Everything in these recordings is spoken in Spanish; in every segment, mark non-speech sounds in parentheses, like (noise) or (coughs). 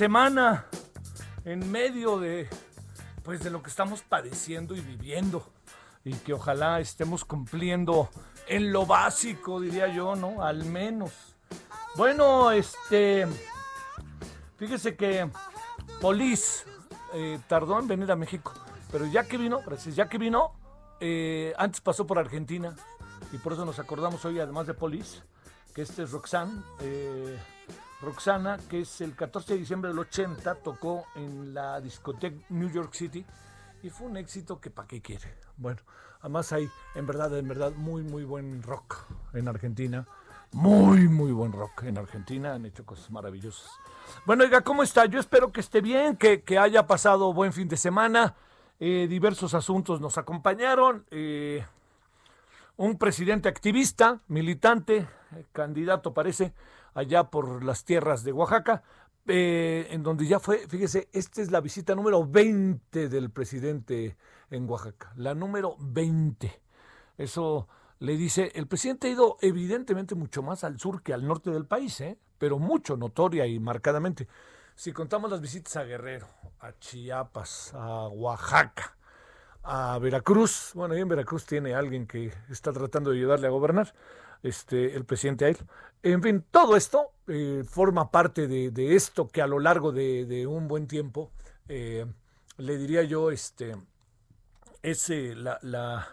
Semana? En medio de pues de lo que estamos padeciendo y viviendo. Y que ojalá estemos cumpliendo en lo básico, diría yo, ¿no? Al menos. Bueno, este. Fíjese que Polis eh, tardó en venir a México. Pero ya que vino, gracias, ya que vino, eh, antes pasó por Argentina. Y por eso nos acordamos hoy, además de Polis, que este es Roxanne. eh, Roxana, que es el 14 de diciembre del 80, tocó en la discoteca New York City y fue un éxito que para qué quiere. Bueno, además hay en verdad, en verdad, muy, muy buen rock en Argentina. Muy, muy buen rock en Argentina. Han hecho cosas maravillosas. Bueno, oiga, ¿cómo está? Yo espero que esté bien, que, que haya pasado buen fin de semana. Eh, diversos asuntos nos acompañaron. Eh, un presidente activista, militante, eh, candidato parece, allá por las tierras de Oaxaca, eh, en donde ya fue, fíjese, esta es la visita número 20 del presidente en Oaxaca, la número 20. Eso le dice, el presidente ha ido evidentemente mucho más al sur que al norte del país, ¿eh? pero mucho, notoria y marcadamente. Si contamos las visitas a Guerrero, a Chiapas, a Oaxaca, a Veracruz. Bueno, ahí en Veracruz tiene alguien que está tratando de ayudarle a gobernar, este, el presidente a él. En fin, todo esto eh, forma parte de, esto que a lo largo de, un buen tiempo, eh, le diría yo, este, es eh, la,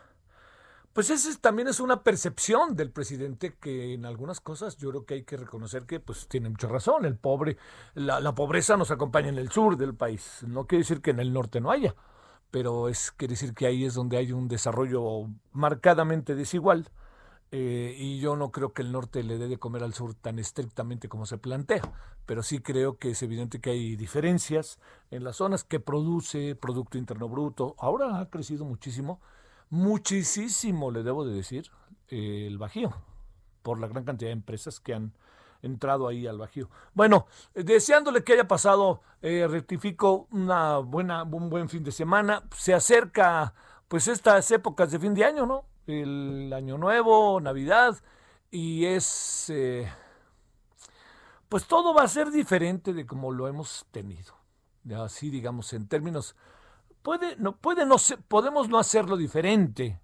pues ese es- también es una percepción del presidente que en algunas cosas yo creo que hay que reconocer que pues tiene mucha razón. El pobre, la, la pobreza nos acompaña en el sur del país. No quiere decir que en el norte no haya, pero es quiere decir que ahí es donde hay un desarrollo marcadamente desigual. Eh, y yo no creo que el norte le dé de comer al sur tan estrictamente como se plantea, pero sí creo que es evidente que hay diferencias en las zonas que produce Producto Interno Bruto. Ahora ha crecido muchísimo, muchísimo, le debo de decir, eh, el Bajío, por la gran cantidad de empresas que han entrado ahí al Bajío. Bueno, deseándole que haya pasado, eh, rectifico una buena, un buen fin de semana. Se acerca, pues, estas épocas de fin de año, ¿no? El Año Nuevo, Navidad, y es, eh, pues, todo va a ser diferente de como lo hemos tenido. Así, digamos, en términos, puede, no, podemos no hacerlo diferente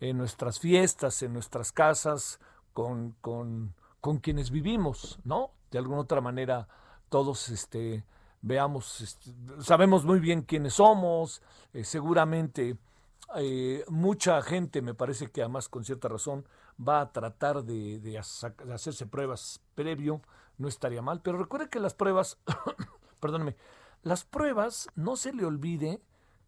en nuestras fiestas, en nuestras casas, con, con, con quienes vivimos, ¿no? De alguna otra manera, todos este, veamos, este, sabemos muy bien quiénes somos, eh, seguramente eh, mucha gente, me parece que además con cierta razón, va a tratar de, hacerse pruebas previo, no estaría mal, pero recuerde que las pruebas, (coughs) perdóneme, las pruebas no se le olvide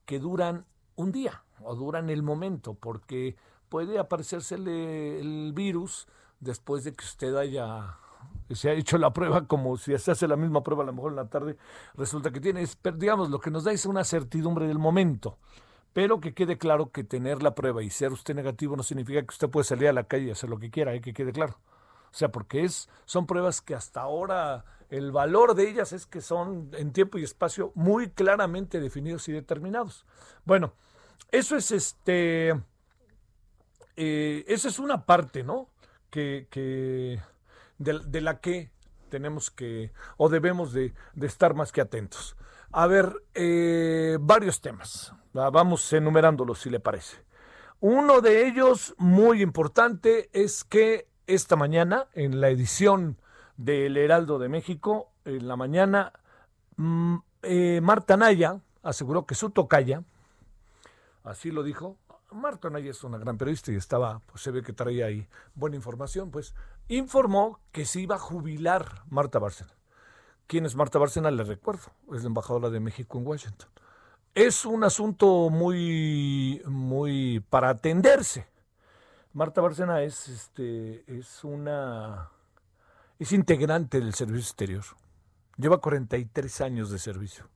que duran un día o duran el momento, porque puede aparecérsele el virus después de que usted haya se ha hecho la prueba como si se hace la misma prueba a lo mejor en la tarde, resulta que tiene, digamos, lo que nos da es una certidumbre del momento. Pero que quede claro que tener la prueba y ser usted negativo no significa que usted puede salir a la calle y hacer lo que quiera, hay ¿eh? que quede claro. O sea, porque es, son pruebas que hasta ahora el valor de ellas es que son en tiempo y espacio muy claramente definidos y determinados. Bueno, eso es este, eh, esa es una parte, ¿no? Que, que de, la que tenemos que o debemos de, estar más que atentos. A ver, eh, varios temas. Vamos enumerándolos si le parece. Uno de ellos muy importante es que esta mañana, en la edición del Heraldo de México, en la mañana, mm, eh, Marta Naya aseguró que su tocaya, así lo dijo, Marta Naya es una gran periodista y estaba, pues se ve que traía ahí buena información, pues informó que se iba a jubilar Marta Bárcena. ¿Quién es Marta Bárcena? Le recuerdo, es la embajadora de México en Washington. Es un asunto muy, muy para atenderse. Marta Bárcena es, este, es una, es integrante del servicio exterior. Lleva 43 años de servicio.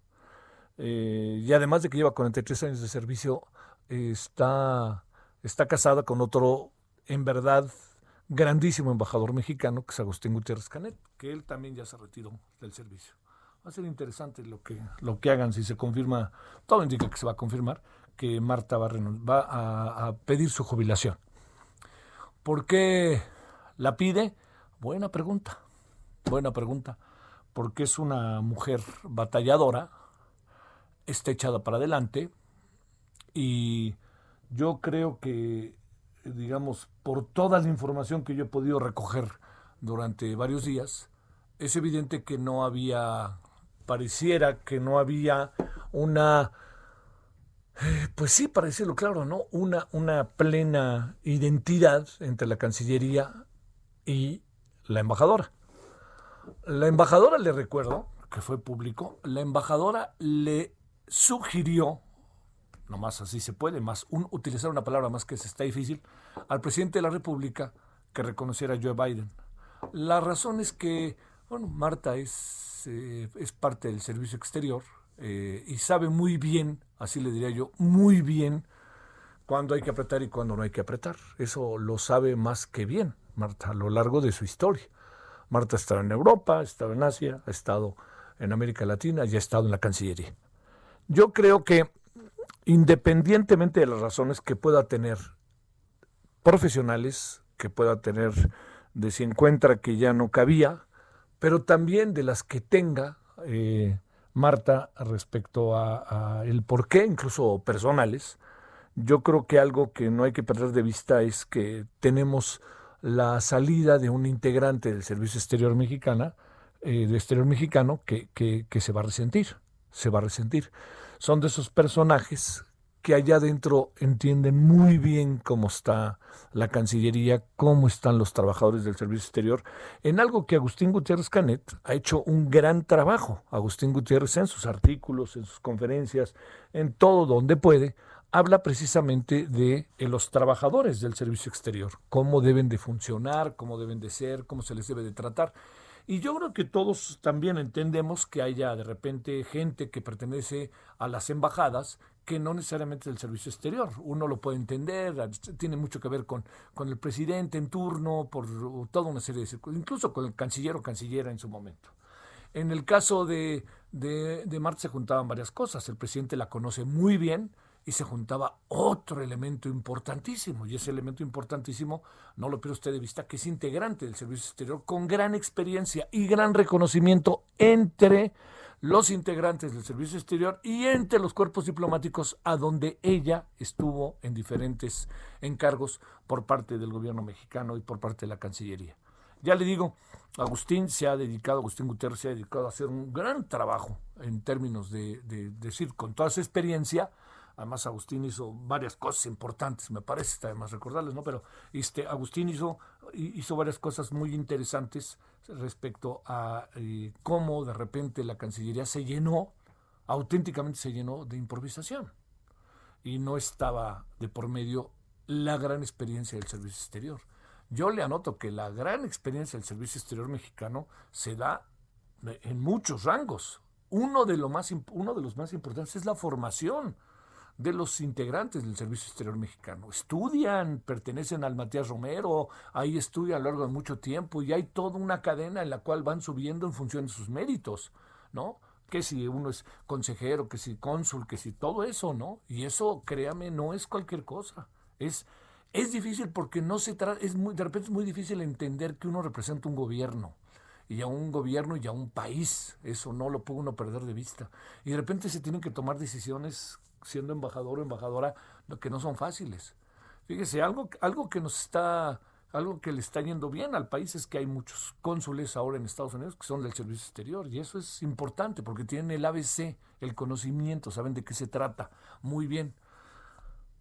Eh, y además de que lleva 43 años de servicio, está, está casada con otro, en verdad, grandísimo embajador mexicano, que es Agustín Gutiérrez Canet, que él también ya se retiró del servicio. Va a ser interesante lo que, lo que hagan si se confirma, todo indica que se va a confirmar, que Marta va, a, va a, pedir su jubilación. ¿Por qué la pide? Buena pregunta, buena pregunta, porque es una mujer batalladora, está echada para adelante y yo creo que digamos, por toda la información que yo he podido recoger durante varios días, es evidente que no había, pareciera que no había una, eh, pues sí, para decirlo claro, ¿no? Una, una plena identidad entre la Cancillería y la embajadora. La embajadora, le recuerdo, que fue público, la embajadora le sugirió más así se puede, más un, utilizar una palabra más que se está difícil, al presidente de la República que reconociera a Joe Biden. La razón es que, bueno, Marta es, eh, es parte del servicio exterior eh, y sabe muy bien, así le diría yo, muy bien cuándo hay que apretar y cuándo no hay que apretar. Eso lo sabe más que bien Marta a lo largo de su historia. Marta ha estado en Europa, ha en Asia, ha estado en América Latina y ha estado en la Cancillería. Yo creo que independientemente de las razones que pueda tener profesionales, que pueda tener de si encuentra que ya no cabía, pero también de las que tenga eh, Marta respecto a, el por qué, incluso personales. Yo creo que algo que no hay que perder de vista es que tenemos la salida de un integrante del Servicio Exterior Mexicana, eh, de Exterior Mexicano, que, que, que se va a resentir, se va a resentir son de esos personajes que allá adentro entienden muy bien cómo está la Cancillería, cómo están los trabajadores del Servicio Exterior, en algo que Agustín Gutiérrez Canet ha hecho un gran trabajo. Agustín Gutiérrez en sus artículos, en sus conferencias, en todo donde puede, habla precisamente de eh, los trabajadores del Servicio Exterior, cómo deben de funcionar, cómo deben de ser, cómo se les debe de tratar. Y yo creo que todos también entendemos que haya de repente gente que pertenece a las embajadas que no necesariamente es del servicio exterior. Uno lo puede entender, tiene mucho que ver con, con el presidente en turno, por toda una serie de circunstancias, incluso con el canciller o cancillera en su momento. En el caso de, de, de Marta se juntaban varias cosas. El presidente la conoce muy bien, y se juntaba otro elemento importantísimo, y ese elemento importantísimo, no lo pierda usted de vista, que es integrante del Servicio Exterior con gran experiencia y gran reconocimiento entre los integrantes del Servicio Exterior y entre los cuerpos diplomáticos a donde ella estuvo en diferentes encargos por parte del gobierno mexicano y por parte de la Cancillería. Ya le digo, Agustín se ha dedicado, Agustín Guterres se ha dedicado a hacer un gran trabajo en términos de, de decir, con toda su experiencia, Además, Agustín hizo varias cosas importantes, me parece, además recordarles, ¿no? Pero este, Agustín hizo, hizo varias cosas muy interesantes respecto a eh, cómo de repente la Cancillería se llenó, auténticamente se llenó de improvisación. Y no estaba de por medio la gran experiencia del servicio exterior. Yo le anoto que la gran experiencia del servicio exterior mexicano se da en muchos rangos. Uno de, lo más, uno de los más importantes es la formación de los integrantes del Servicio Exterior Mexicano. Estudian, pertenecen al Matías Romero, ahí estudian a lo largo de mucho tiempo y hay toda una cadena en la cual van subiendo en función de sus méritos, ¿no? Que si uno es consejero, que si cónsul, que si todo eso, ¿no? Y eso, créame, no es cualquier cosa. Es, es difícil porque no se trata, es muy, de repente es muy difícil entender que uno representa un gobierno y a un gobierno y a un país. Eso no lo puede uno perder de vista. Y de repente se tienen que tomar decisiones siendo embajador o embajadora que no son fáciles. Fíjese, algo, algo que nos está, algo que le está yendo bien al país es que hay muchos cónsules ahora en Estados Unidos que son del servicio exterior y eso es importante porque tienen el ABC, el conocimiento, saben de qué se trata muy bien.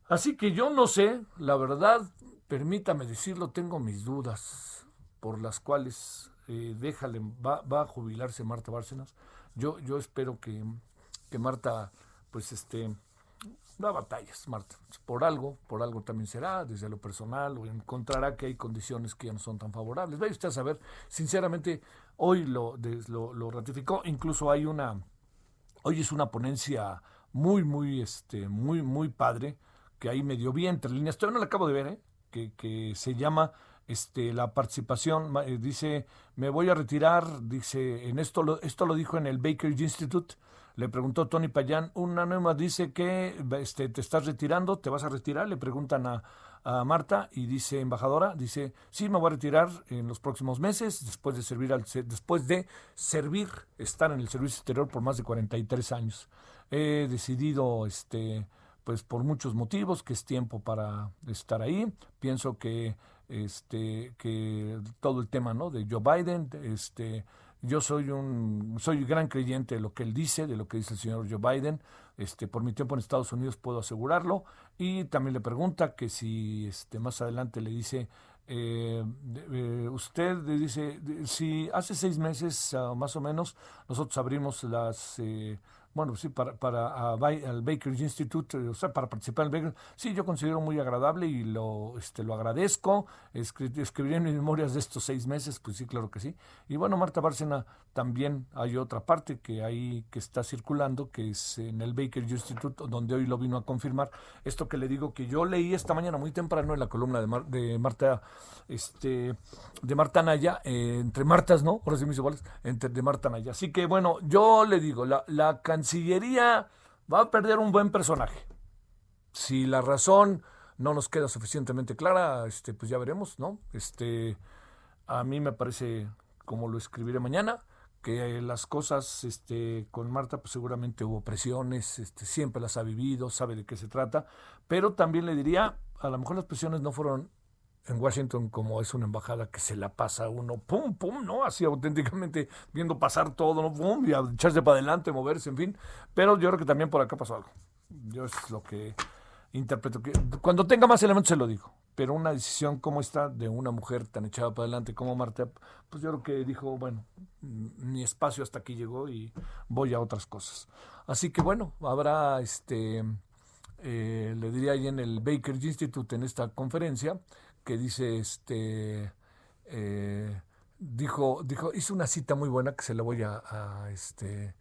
Así que yo no sé, la verdad, permítame decirlo, tengo mis dudas por las cuales eh, déjale, va, va, a jubilarse Marta Bárcenas. Yo, yo espero que, que Marta, pues este, da batallas, Marta. Por algo, por algo también será, desde lo personal, o encontrará que hay condiciones que ya no son tan favorables. Vaya usted a saber, sinceramente, hoy lo, lo, ratificó, incluso hay una, hoy es una ponencia muy, muy, este, muy, muy padre, que ahí me dio bien entre líneas, todavía no la acabo de ver, ¿eh? que, que se llama este, la participación, eh, dice, me voy a retirar, dice, en esto lo, esto lo dijo en el Baker Institute, le preguntó Tony Payán, una nueva dice que este, te estás retirando, te vas a retirar, le preguntan a, a, Marta y dice, embajadora, dice, sí, me voy a retirar en los próximos meses, después de servir, al, después de servir, estar en el servicio exterior por más de 43 años. He decidido, este, pues por muchos motivos, que es tiempo para estar ahí. Pienso que este que todo el tema no de Joe Biden este yo soy un soy gran creyente de lo que él dice de lo que dice el señor Joe Biden. Este por mi tiempo en Estados Unidos puedo asegurarlo. Y también le pregunta que si este más adelante le dice eh, eh, usted dice si hace seis meses uh, más o menos nosotros abrimos las eh, bueno, sí, para, para al Baker Institute, o sea, para participar en el Baker, sí, yo considero muy agradable y lo, este, lo agradezco. escribiré en mis memorias de estos seis meses, pues sí, claro que sí. Y bueno, Marta Bárcena, también hay otra parte que ahí que está circulando, que es en el Baker Institute, donde hoy lo vino a confirmar. Esto que le digo que yo leí esta mañana muy temprano en la columna de, de Marta, este, de Marta Naya, eh, entre Martas, ¿no? Ahora sí mis iguales, entre de Marta Naya. Así que bueno, yo le digo, la, la Cancillería va a perder un buen personaje. Si la razón no nos queda suficientemente clara, este, pues ya veremos, ¿no? Este, a mí me parece, como lo escribiré mañana, que las cosas este, con Marta pues seguramente hubo presiones, este, siempre las ha vivido, sabe de qué se trata, pero también le diría, a lo mejor las presiones no fueron en Washington como es una embajada que se la pasa uno, pum, pum, ¿no? Así auténticamente viendo pasar todo, ¿no? Pum, y echarse para adelante, moverse, en fin. Pero yo creo que también por acá pasó algo. Yo es lo que interpreto. que Cuando tenga más elementos se lo digo. Pero una decisión como esta de una mujer tan echada para adelante como Marta, pues yo creo que dijo, bueno, mi espacio hasta aquí llegó y voy a otras cosas. Así que bueno, habrá este... Eh, le diría ahí en el Baker Institute en esta conferencia, que dice, este, eh, dijo, dijo, hizo una cita muy buena que se la voy a, este,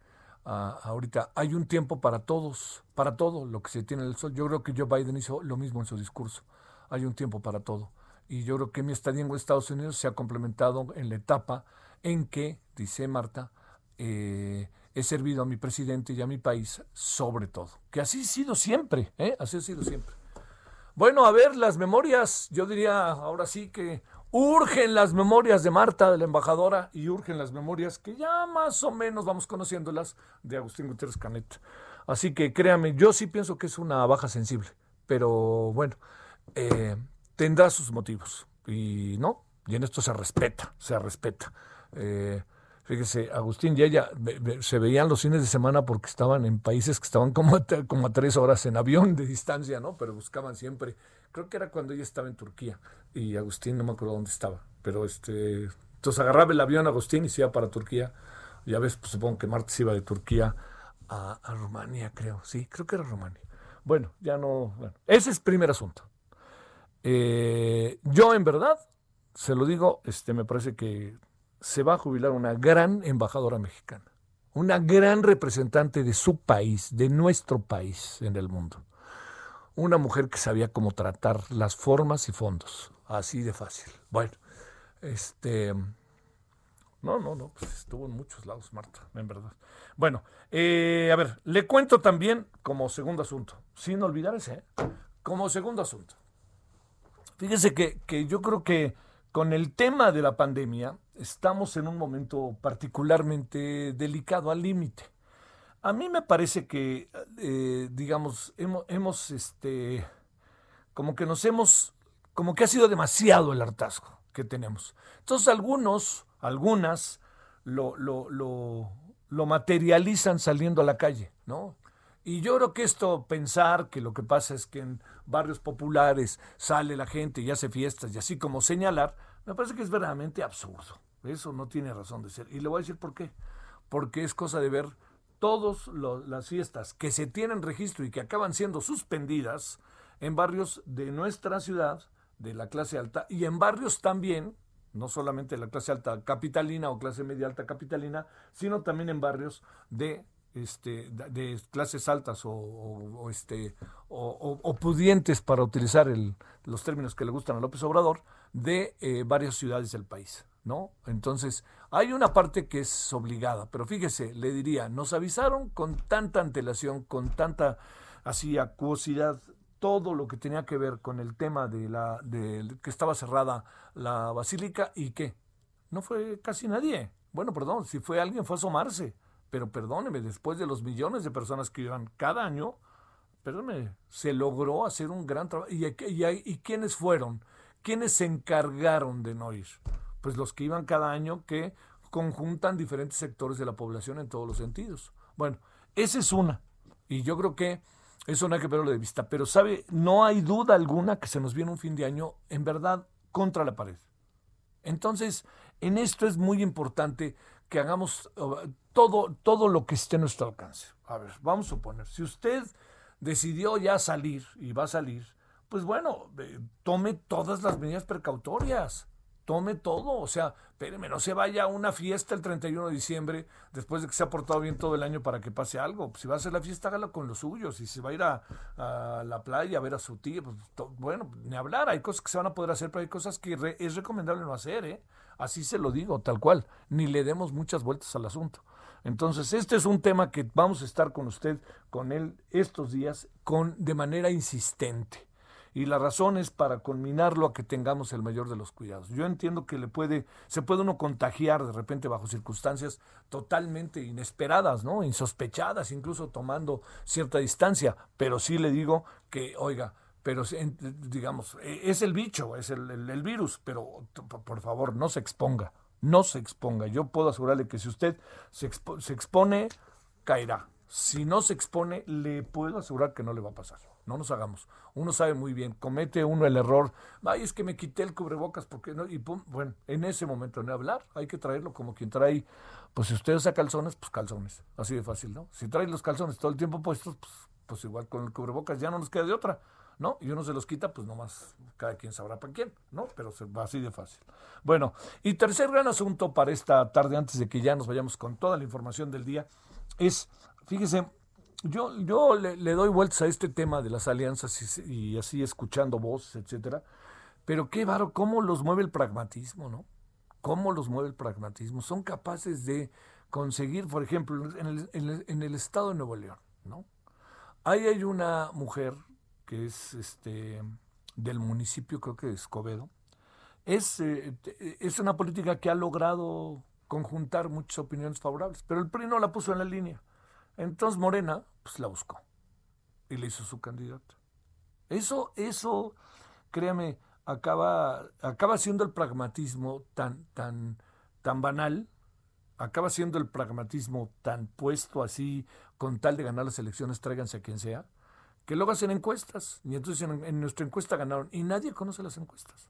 a, ahorita. Hay un tiempo para todos, para todo lo que se tiene en el sol. Yo creo que Joe Biden hizo lo mismo en su discurso. Hay un tiempo para todo. Y yo creo que mi estadía en Estados Unidos se ha complementado en la etapa en que, dice Marta, eh, he servido a mi presidente y a mi país sobre todo. Que así ha sido siempre, ¿eh? así ha sido siempre. Bueno, a ver, las memorias, yo diría ahora sí que urgen las memorias de Marta, de la embajadora, y urgen las memorias que ya más o menos vamos conociéndolas de Agustín Gutiérrez Canet. Así que créame, yo sí pienso que es una baja sensible, pero bueno, eh, tendrá sus motivos. Y no, y en esto se respeta, se respeta. Eh, Fíjese, Agustín y ella se veían los fines de semana porque estaban en países que estaban como a, (laughs) como tres horas en avión de distancia, ¿no? Pero buscaban siempre. Creo que era cuando ella estaba en Turquía y Agustín no me acuerdo dónde estaba. Pero este, entonces agarraba el avión Agustín y se iba para Turquía. Ya ves, pues, supongo que Martes iba de Turquía a, a Rumania, creo. Sí, creo que era Rumania. Bueno, ya no. Bueno, ese es primer asunto. Eh, yo, en verdad, se lo digo, este, me parece que se va a jubilar una gran embajadora mexicana, una gran representante de su país, de nuestro país en el mundo. Una mujer que sabía cómo tratar las formas y fondos, así de fácil. Bueno, este... No, no, no, pues estuvo en muchos lados, Marta, en verdad. Bueno, eh, a ver, le cuento también como segundo asunto, sin olvidar ese, ¿eh? como segundo asunto. Fíjese que, que yo creo que con el tema de la pandemia, estamos en un momento particularmente delicado, al límite. A mí me parece que, eh, digamos, hemos, hemos, este, como que nos hemos, como que ha sido demasiado el hartazgo que tenemos. Entonces algunos, algunas, lo, lo, lo, lo materializan saliendo a la calle, ¿no? Y yo creo que esto, pensar que lo que pasa es que en barrios populares sale la gente y hace fiestas y así como señalar, me parece que es verdaderamente absurdo. Eso no tiene razón de ser. Y le voy a decir por qué. Porque es cosa de ver todas las fiestas que se tienen registro y que acaban siendo suspendidas en barrios de nuestra ciudad, de la clase alta, y en barrios también, no solamente de la clase alta capitalina o clase media alta capitalina, sino también en barrios de este, de clases altas o, este, o, pudientes, para utilizar el, los términos que le gustan a López Obrador, de eh, varias ciudades del país. ¿No? Entonces, hay una parte que es obligada, pero fíjese, le diría, nos avisaron con tanta antelación, con tanta así acuosidad, todo lo que tenía que ver con el tema de la que estaba cerrada la basílica y que no fue casi nadie. Bueno, perdón, si fue alguien fue a asomarse, pero perdóneme, después de los millones de personas que iban cada año, perdóneme, se logró hacer un gran trabajo. ¿Y, y, y quiénes fueron? ¿Quiénes se encargaron de no ir? Pues los que iban cada año que conjuntan diferentes sectores de la población en todos los sentidos. Bueno, esa es una. Y yo creo que eso no hay que perderlo de vista. Pero, ¿sabe? No hay duda alguna que se nos viene un fin de año, en verdad, contra la pared. Entonces, en esto es muy importante que hagamos todo, todo lo que esté a nuestro alcance. A ver, vamos a suponer, si usted decidió ya salir y va a salir, pues bueno, eh, tome todas las medidas precautorias tome todo, o sea, espéreme, no se vaya a una fiesta el 31 de diciembre después de que se ha portado bien todo el año para que pase algo. Si va a hacer la fiesta, hágalo con los suyos. Si se va a ir a, la playa a ver a su tía, pues bueno, ni hablar. Hay cosas que se van a poder hacer, pero hay cosas que es recomendable no hacer, ¿eh? Así se lo digo, tal cual. Ni le demos muchas vueltas al asunto. Entonces, este es un tema que vamos a estar con usted, con él, estos días, con de manera insistente y la razón es para culminarlo a que tengamos el mayor de los cuidados. Yo entiendo que le puede, se puede uno contagiar de repente bajo circunstancias totalmente inesperadas, ¿no? Insospechadas, incluso tomando cierta distancia, pero sí le digo que, oiga, pero digamos, e, es el bicho, es el, virus, pero por favor, no se exponga, no se exponga. Yo puedo asegurarle que si usted se, se expone, caerá. Si no se expone, le puedo asegurar que no le va a pasar no nos hagamos. Uno sabe muy bien, comete uno el error, ay, es que me quité el cubrebocas porque no, y pum, bueno, en ese momento no hablar, hay que traerlo como quien trae, pues si usted usa calzones, pues calzones, así de fácil, ¿no? Si trae los calzones todo el tiempo puestos, pues, pues igual con el cubrebocas ya no nos queda de otra, ¿no? Y uno se los quita, pues nomás cada quien sabrá para quién, ¿no? Pero se va así de fácil. Bueno, y tercer gran asunto para esta tarde, antes de que ya nos vayamos con toda la información del día, es, fíjese, yo, yo le, doy vueltas a este tema de las alianzas y, así escuchando voces, etcétera. Pero qué varo, cómo los mueve el pragmatismo, ¿no? ¿Cómo los mueve el pragmatismo? Son capaces de conseguir, por ejemplo, en el, en el, estado de Nuevo León, ¿no? Ahí hay una mujer que es este del municipio, creo que de Escobedo. Es, eh, es una política que ha logrado conjuntar muchas opiniones favorables, pero el PRI no la puso en la línea. Entonces Morena, pues la buscó y le hizo su candidato. Eso, eso, créame, acaba, acaba siendo el pragmatismo tan, tan, tan banal, acaba siendo el pragmatismo tan puesto así, con tal de ganar las elecciones, tráiganse a quien sea, que luego hacen encuestas. Y entonces en, en nuestra encuesta ganaron. Y nadie conoce las encuestas.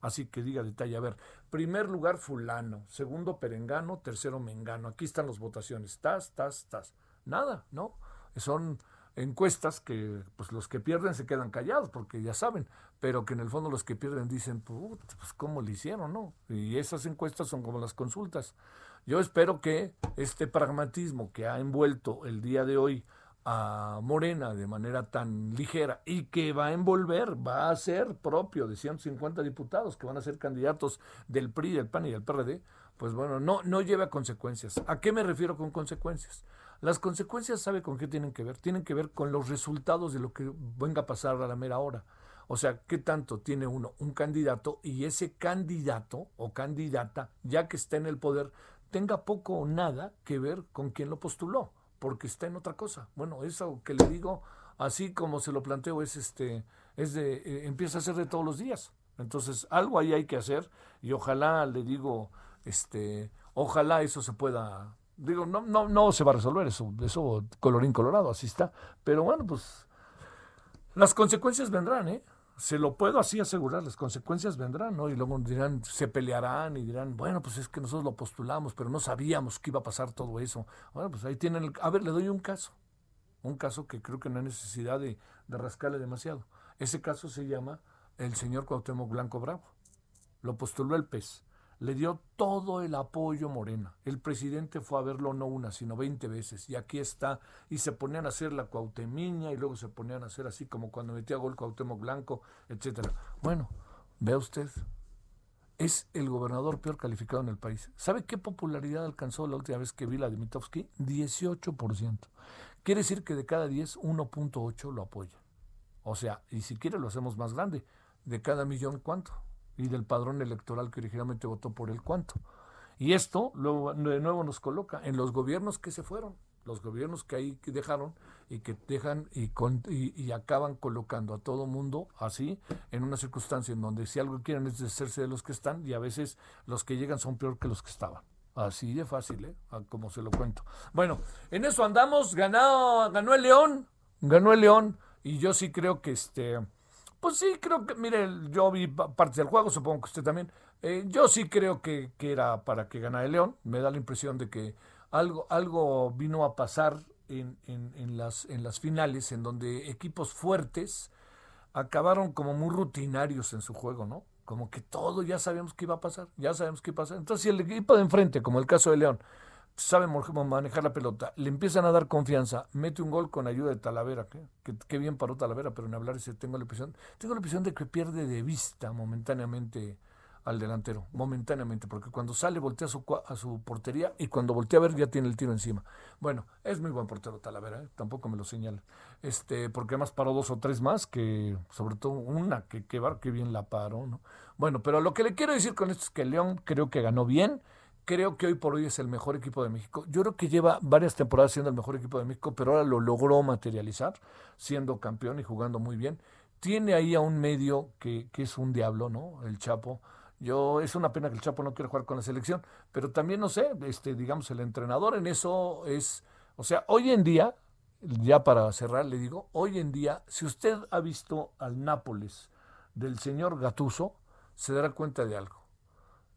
Así que diga detalle, a ver, primer lugar fulano, segundo perengano, tercero mengano. Aquí están las votaciones. Tas, tas, tas. Nada, ¿no? Son encuestas que pues los que pierden se quedan callados porque ya saben, pero que en el fondo los que pierden dicen, pues cómo le hicieron, ¿no? Y esas encuestas son como las consultas. Yo espero que este pragmatismo que ha envuelto el día de hoy a Morena de manera tan ligera y que va a envolver, va a ser propio de 150 diputados que van a ser candidatos del PRI, del PAN y del PRD, pues bueno, no, no lleva consecuencias. ¿A qué me refiero con consecuencias? Las consecuencias, ¿sabe con qué tienen que ver? Tienen que ver con los resultados de lo que venga a pasar a la mera hora. O sea, ¿qué tanto tiene uno un candidato y ese candidato o candidata, ya que está en el poder, tenga poco o nada que ver con quien lo postuló, porque está en otra cosa? Bueno, eso que le digo, así como se lo planteo, es este, es de, eh, empieza a ser de todos los días. Entonces, algo ahí hay que hacer y ojalá, le digo, este, ojalá eso se pueda Digo, no, no, no se va a resolver eso, eso colorín colorado, así está. Pero bueno, pues las consecuencias vendrán, ¿eh? Se lo puedo así asegurar, las consecuencias vendrán, ¿no? Y luego dirán, se pelearán y dirán, bueno, pues es que nosotros lo postulamos, pero no sabíamos que iba a pasar todo eso. Bueno, pues ahí tienen, el, a ver, le doy un caso, un caso que creo que no hay necesidad de, de rascarle demasiado. Ese caso se llama el señor Cuauhtémoc Blanco Bravo. Lo postuló el PES le dio todo el apoyo Morena. El presidente fue a verlo no una, sino 20 veces. Y aquí está. Y se ponían a hacer la cuautemiña y luego se ponían a hacer así como cuando metía gol Cuauhtémoc Blanco, etcétera. Bueno, vea usted. Es el gobernador peor calificado en el país. ¿Sabe qué popularidad alcanzó la última vez que vi la de Mitofsky? 18%. Quiere decir que de cada 10, 1.8 lo apoya. O sea, y si quiere lo hacemos más grande. De cada millón, ¿cuánto? Y del padrón electoral que originalmente votó por el cuánto. Y esto luego, de nuevo nos coloca en los gobiernos que se fueron, los gobiernos que ahí dejaron y que dejan y, y, acaban colocando a todo mundo así en una circunstancia en donde si algo quieren es deshacerse de los que están y a veces los que llegan son peor que los que estaban. Así de fácil, ¿eh? como se lo cuento. Bueno, en eso andamos, ganó, ganó el León, ganó el León y yo sí creo que este pues sí, creo que, mire, yo vi partes del juego, supongo que usted también. Eh, yo sí creo que, era para que ganara el León. Me da la impresión de que algo, algo vino a pasar en, en, las, en las finales, en donde equipos fuertes acabaron como muy rutinarios en su juego, ¿no? Como que todo ya sabíamos que iba a pasar, ya sabemos qué iba a pasar. Entonces, si el equipo de enfrente, como el caso de León, sabe manejar la pelota, le empiezan a dar confianza, mete un gol con ayuda de Talavera, que, bien paró Talavera, pero en hablar ese tengo la impresión, tengo la impresión de que pierde de vista momentáneamente al delantero, momentáneamente, porque cuando sale voltea a su, a su portería y cuando voltea a ver ya tiene el tiro encima. Bueno, es muy buen portero Talavera, ¿eh? tampoco me lo señala, este, porque además paró dos o tres más, que sobre todo una que, que, bien la paró, ¿no? Bueno, pero lo que le quiero decir con esto es que León creo que ganó bien, creo que hoy por hoy es el mejor equipo de México. Yo creo que lleva varias temporadas siendo el mejor equipo de México, pero ahora lo logró materializar, siendo campeón y jugando muy bien. Tiene ahí a un medio que, que es un diablo, ¿no? El Chapo. Yo, es una pena que el Chapo no quiera jugar con la selección, pero también no sé, este, digamos, el entrenador en eso es, o sea, hoy en día, ya para cerrar, le digo, hoy en día, si usted ha visto al Nápoles del señor Gatuso, se dará cuenta de algo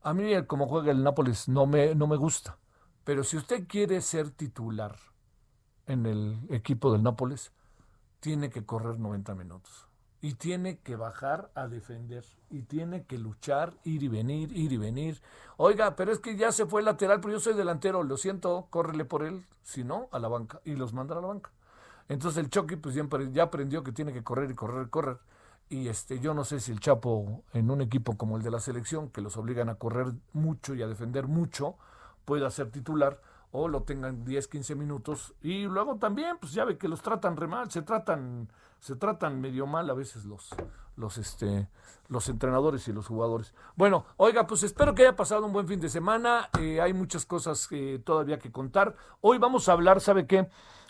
a mí como juega el Nápoles no me, no me gusta, pero si usted quiere ser titular en el equipo del Nápoles, tiene que correr 90 minutos. Y tiene que bajar a defender. Y tiene que luchar, ir y venir, ir y venir. Oiga, pero es que ya se fue el lateral, pero yo soy delantero. Lo siento, córrele por él. Si no, a la banca. Y los manda a la banca. Entonces el Chucky pues ya aprendió que tiene que correr y correr y correr y este yo no sé si el Chapo en un equipo como el de la selección que los obligan a correr mucho y a defender mucho pueda ser titular o lo tengan 10, 15 minutos y luego también pues ya ve que los tratan re mal, se tratan se tratan medio mal a veces los los este los entrenadores y los jugadores. Bueno, oiga, pues espero que haya pasado un buen fin de semana. Eh, hay muchas cosas todavía que contar. Hoy vamos a hablar, ¿sabe qué?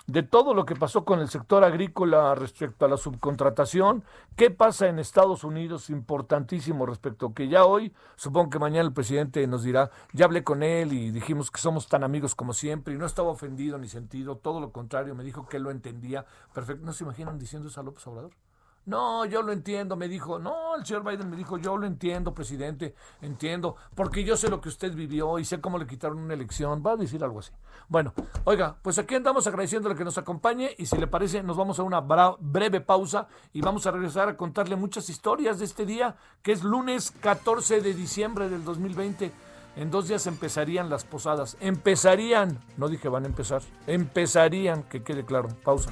De todo lo que pasó con el sector agrícola respecto a la subcontratación. ¿Qué pasa en Estados Unidos? Importantísimo respecto que ya hoy, supongo que mañana el presidente nos dirá, ya hablé con él y dijimos que somos tan amigos como siempre y no estaba ofendido ni sentido, todo lo contrario, me dijo que lo entendía. Perfecto, ¿no se imaginan diciendo eso a López Obrador? No, yo lo entiendo, me dijo. No, el señor Biden me dijo, yo lo entiendo, presidente, entiendo, porque yo sé lo que usted vivió y sé cómo le quitaron una elección. Va a decir algo así. Bueno, oiga, pues aquí andamos agradeciéndole que nos acompañe y si le parece, nos vamos a una breve pausa y vamos a regresar a contarle muchas historias de este día, que es lunes 14 de diciembre del 2020. En dos días empezarían las posadas. Empezarían, no dije van a empezar, empezarían, que quede claro. Pausa.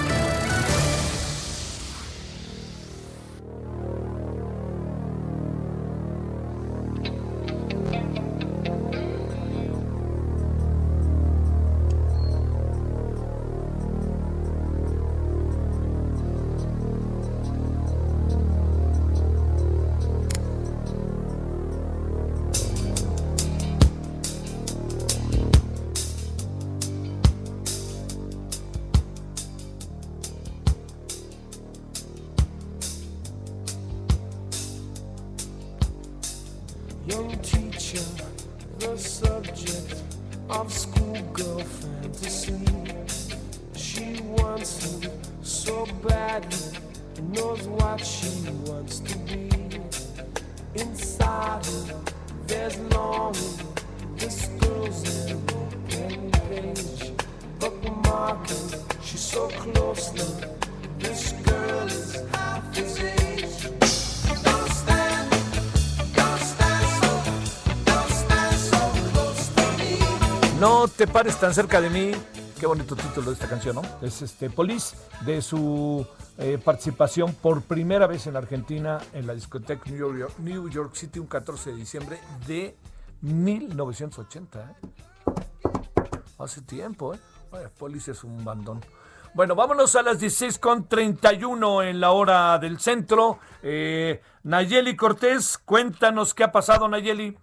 Pares tan cerca de mí. Qué bonito título de esta canción, ¿no? Es este Police, de su eh, participación por primera vez en Argentina en la discoteca New York, New York City un 14 de diciembre de 1980. ¿eh? Hace tiempo, ¿eh? Police es un bandón. Bueno, vámonos a las 16 con 31 en la hora del centro. Eh, Nayeli Cortés, cuéntanos qué ha pasado, Nayeli.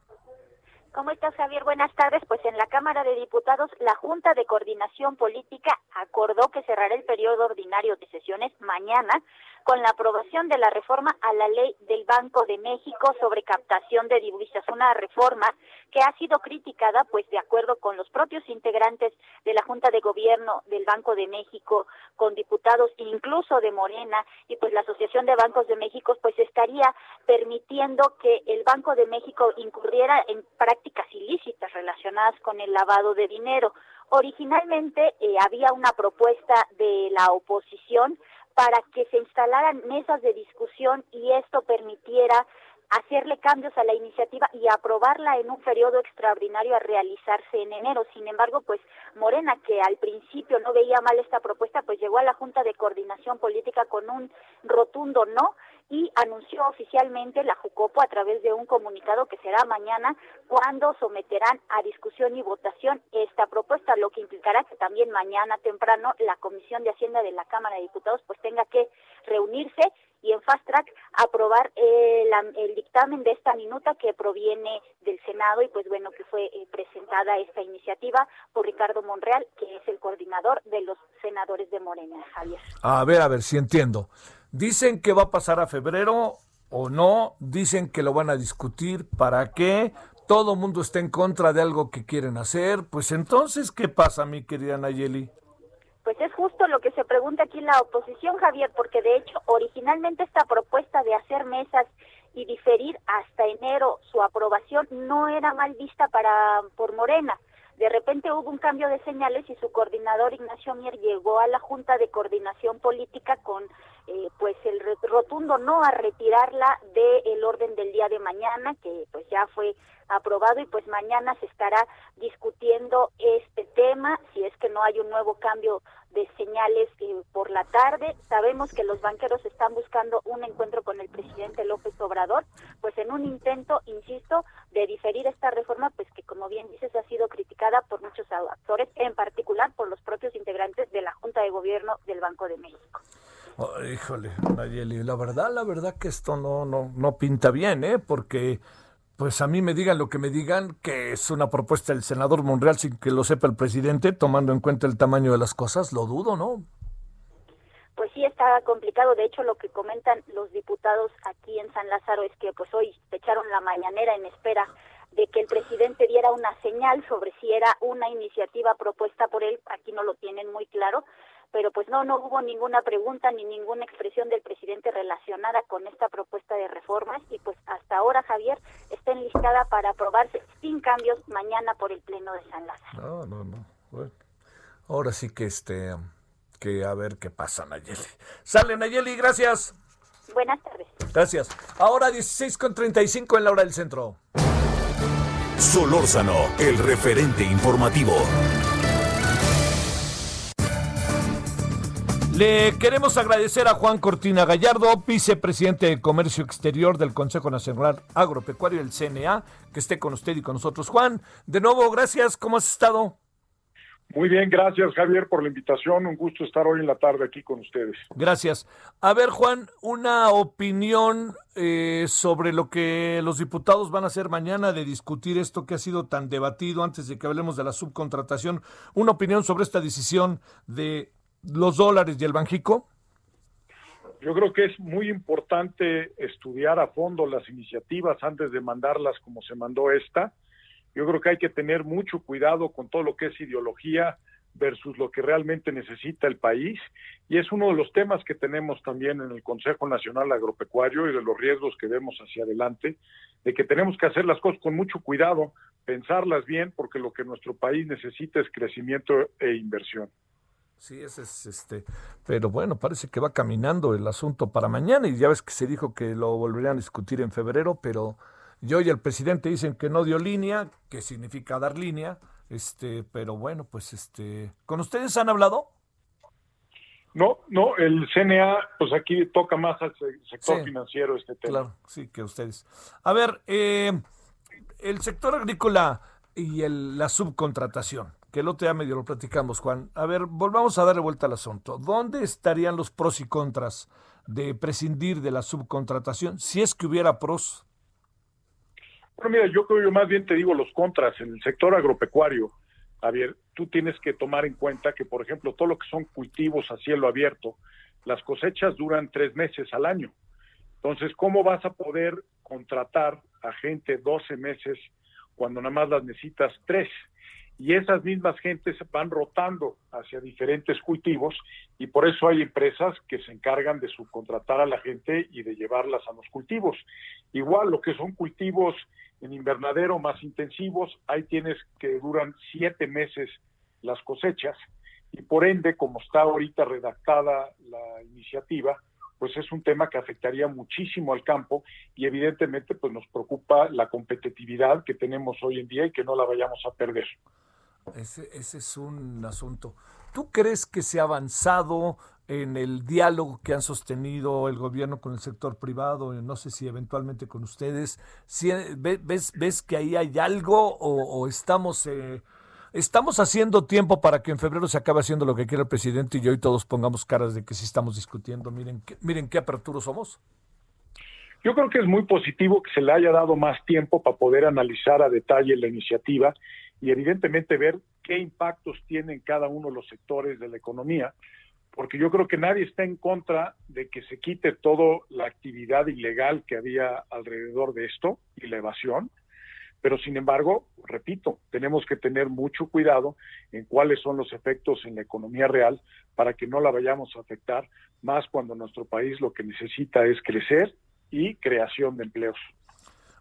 ¿Cómo estás, Javier? Buenas tardes. Pues en la Cámara de Diputados, la Junta de Coordinación Política acordó que cerrará el periodo ordinario de sesiones mañana con la aprobación de la reforma a la ley del Banco de México sobre captación de divisas, una reforma que ha sido criticada, pues de acuerdo con los propios integrantes de la Junta de Gobierno del Banco de México, con diputados incluso de Morena y pues la Asociación de Bancos de México, pues estaría permitiendo que el Banco de México incurriera en prácticas ilícitas relacionadas con el lavado de dinero. Originalmente eh, había una propuesta de la oposición para que se instalaran mesas de discusión y esto permitiera hacerle cambios a la iniciativa y aprobarla en un periodo extraordinario a realizarse en enero. Sin embargo, pues Morena, que al principio no veía mal esta propuesta, pues llegó a la Junta de Coordinación Política con un rotundo no y anunció oficialmente la Jucopo a través de un comunicado que será mañana cuando someterán a discusión y votación esta propuesta, lo que implicará que también mañana temprano la Comisión de Hacienda de la Cámara de Diputados pues tenga que reunirse y en fast track aprobar el, el dictamen de esta minuta que proviene del Senado y pues bueno que fue eh, presentada esta iniciativa por Ricardo Monreal que es el coordinador de los senadores de Morena Javier. A ver, a ver si entiendo. Dicen que va a pasar a febrero o no, dicen que lo van a discutir, ¿para qué? Todo el mundo está en contra de algo que quieren hacer, pues entonces, ¿qué pasa, mi querida Nayeli? Pues es justo lo que se pregunta aquí la oposición, Javier, porque de hecho originalmente esta propuesta de hacer mesas y diferir hasta enero su aprobación no era mal vista para por Morena. De repente hubo un cambio de señales y su coordinador Ignacio Mier llegó a la Junta de Coordinación Política con eh, pues el rotundo no a retirarla del orden del día de mañana, que pues ya fue aprobado y pues mañana se estará discutiendo este tema, si es que no hay un nuevo cambio de señales eh, por la tarde. Sabemos que los banqueros están buscando un encuentro con el presidente López Obrador, pues en un intento, insisto, de diferir esta reforma, pues que como bien dices ha sido criticada por muchos actores, en particular por los propios integrantes de la Junta de Gobierno del Banco de México. Oh, híjole, Nayeli, la verdad, la verdad que esto no, no, no pinta bien, ¿eh? Porque, pues a mí me digan lo que me digan, que es una propuesta del senador Monreal sin que lo sepa el presidente, tomando en cuenta el tamaño de las cosas, lo dudo, ¿no? Pues sí, está complicado. De hecho, lo que comentan los diputados aquí en San Lázaro es que pues hoy echaron la mañanera en espera de que el presidente diera una señal sobre si era una iniciativa propuesta por él. Aquí no lo tienen muy claro, pero pues no, no hubo ninguna pregunta ni ninguna expresión del presidente relacionada con esta propuesta de reformas y pues hasta ahora, Javier, está enlistada para aprobarse sin cambios mañana por el Pleno de San Lázaro. No, no, no. Bueno, ahora sí que este, que a ver qué pasa, Nayeli. Sale, Nayeli, gracias. Buenas tardes. Gracias. Ahora 16 con 35 en la hora del centro. Solórzano, el referente informativo. Le queremos agradecer a Juan Cortina Gallardo, vicepresidente de Comercio Exterior del Consejo Nacional Agropecuario, el CNA, que esté con usted y con nosotros. Juan, de nuevo, gracias. ¿Cómo has estado? Muy bien, gracias Javier por la invitación. Un gusto estar hoy en la tarde aquí con ustedes. Gracias. A ver, Juan, una opinión eh, sobre lo que los diputados van a hacer mañana de discutir esto que ha sido tan debatido antes de que hablemos de la subcontratación. Una opinión sobre esta decisión de los dólares y el Banjico. Yo creo que es muy importante estudiar a fondo las iniciativas antes de mandarlas como se mandó esta. Yo creo que hay que tener mucho cuidado con todo lo que es ideología versus lo que realmente necesita el país. Y es uno de los temas que tenemos también en el Consejo Nacional Agropecuario y de los riesgos que vemos hacia adelante, de que tenemos que hacer las cosas con mucho cuidado, pensarlas bien, porque lo que nuestro país necesita es crecimiento e inversión. Sí, ese es este, pero bueno, parece que va caminando el asunto para mañana y ya ves que se dijo que lo volverían a discutir en febrero, pero yo y el presidente dicen que no dio línea, que significa dar línea, este, pero bueno, pues este, ¿con ustedes han hablado? No, no, el CNA, pues aquí toca más al sector financiero este tema. Claro, sí, que ustedes. A ver, eh, el sector agrícola y el, la subcontratación que el otro día medio lo platicamos, Juan. A ver, volvamos a darle vuelta al asunto. ¿Dónde estarían los pros y contras de prescindir de la subcontratación, si es que hubiera pros? Bueno, mira, yo creo yo más bien te digo los contras. En el sector agropecuario, Javier, tú tienes que tomar en cuenta que, por ejemplo, todo lo que son cultivos a cielo abierto, las cosechas duran tres meses al año. Entonces, ¿cómo vas a poder contratar a gente 12 meses cuando nada más las necesitas tres? Y esas mismas gentes van rotando hacia diferentes cultivos y por eso hay empresas que se encargan de subcontratar a la gente y de llevarlas a los cultivos. Igual lo que son cultivos en invernadero más intensivos, ahí tienes que duran siete meses las cosechas y por ende, como está ahorita redactada la iniciativa, pues es un tema que afectaría muchísimo al campo y evidentemente pues nos preocupa la competitividad que tenemos hoy en día y que no la vayamos a perder. Ese, es un asunto. ¿Tú crees que se ha avanzado en el diálogo que han sostenido el gobierno con el sector privado? No sé si eventualmente con ustedes. Ves, ¿Ves que ahí hay algo o, estamos... Eh, estamos haciendo tiempo para que en febrero se acabe haciendo lo que quiere el presidente y hoy todos pongamos caras de que sí estamos discutiendo. Miren, miren qué aperturos somos. Yo creo que es muy positivo que se le haya dado más tiempo para poder analizar a detalle la iniciativa y evidentemente ver qué impactos tienen cada uno de los sectores de la economía, porque yo creo que nadie está en contra de que se quite toda la actividad ilegal que había alrededor de esto y la evasión, pero sin embargo, repito, tenemos que tener mucho cuidado en cuáles son los efectos en la economía real para que no la vayamos a afectar, más cuando nuestro país lo que necesita es crecer y creación de empleos.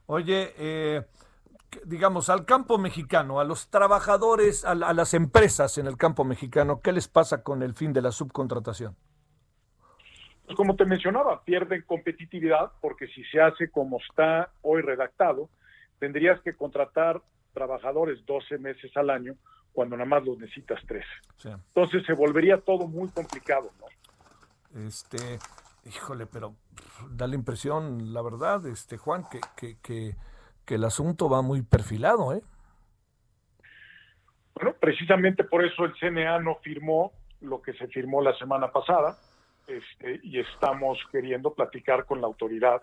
Oye, eh, digamos, al campo mexicano, a los trabajadores, a, las empresas en el campo mexicano, ¿qué les pasa con el fin de la subcontratación? Pues como te mencionaba, pierden competitividad porque si se hace como está hoy redactado, tendrías que contratar trabajadores 12 meses al año cuando nada más los necesitas tres. Entonces se volvería todo muy complicado, ¿no? Este, híjole, pero da la impresión, la verdad, este Juan, que, que, que que el asunto va muy perfilado, ¿eh? Bueno, precisamente por eso el CNA no firmó lo que se firmó la semana pasada, este, y estamos queriendo platicar con la autoridad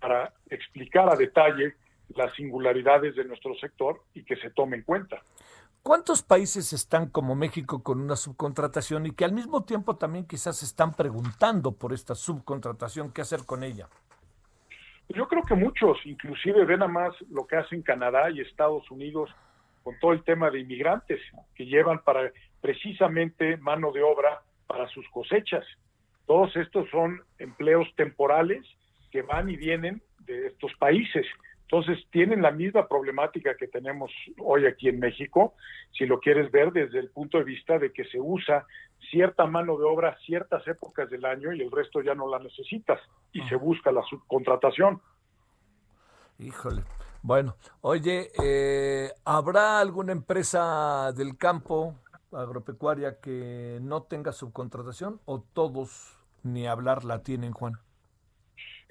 para explicar a detalle las singularidades de nuestro sector y que se tome en cuenta. ¿Cuántos países están como México con una subcontratación y que al mismo tiempo también quizás están preguntando por esta subcontratación, qué hacer con ella? Yo creo que muchos, inclusive ven a más lo que hacen Canadá y Estados Unidos con todo el tema de inmigrantes que llevan para precisamente mano de obra para sus cosechas. Todos estos son empleos temporales que van y vienen de estos países. Entonces tienen la misma problemática que tenemos hoy aquí en México, si lo quieres ver desde el punto de vista de que se usa cierta mano de obra ciertas épocas del año y el resto ya no la necesitas y se busca la subcontratación. Híjole. Bueno, oye, eh, ¿habrá alguna empresa del campo agropecuaria que no tenga subcontratación o todos ni hablar la tienen, Juan?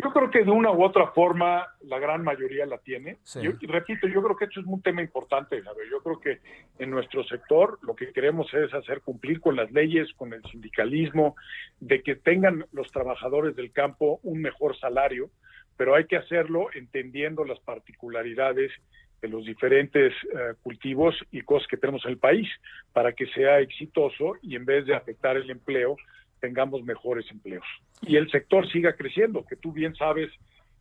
Yo creo que de una u otra forma la gran mayoría la tiene. Yo, repito, yo creo que esto es un tema importante, Yo creo que en nuestro sector lo que queremos es hacer cumplir con las leyes, con el sindicalismo, de que tengan los trabajadores del campo un mejor salario, pero hay que hacerlo entendiendo las particularidades de los diferentes eh, cultivos y cosas que tenemos en el país para que sea exitoso y en vez de afectar el empleo, tengamos mejores empleos. Y el sector siga creciendo, que tú bien sabes,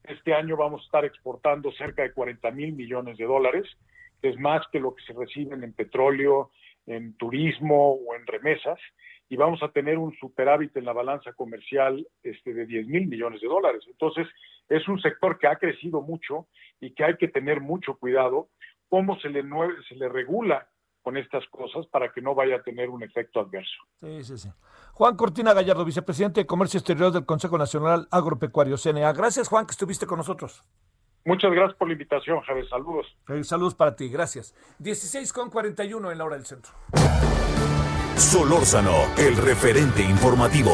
este año vamos a estar exportando cerca de 40 mil millones de dólares, que es más que lo que se reciben en petróleo, en turismo o en remesas, y vamos a tener un superávit en la balanza comercial este, de 10 mil millones de dólares. Entonces, es un sector que ha crecido mucho y que hay que tener mucho cuidado cómo se le, se le regula con estas cosas para que no vaya a tener un efecto adverso. Sí, sí, sí. Juan Cortina Gallardo, vicepresidente de Comercio Exterior del Consejo Nacional Agropecuario, CNA. Gracias, Juan, que estuviste con nosotros. Muchas gracias por la invitación, Javier. Saludos. saludos para ti, gracias. 16 con 41 en la hora del centro. Solórzano, el referente informativo.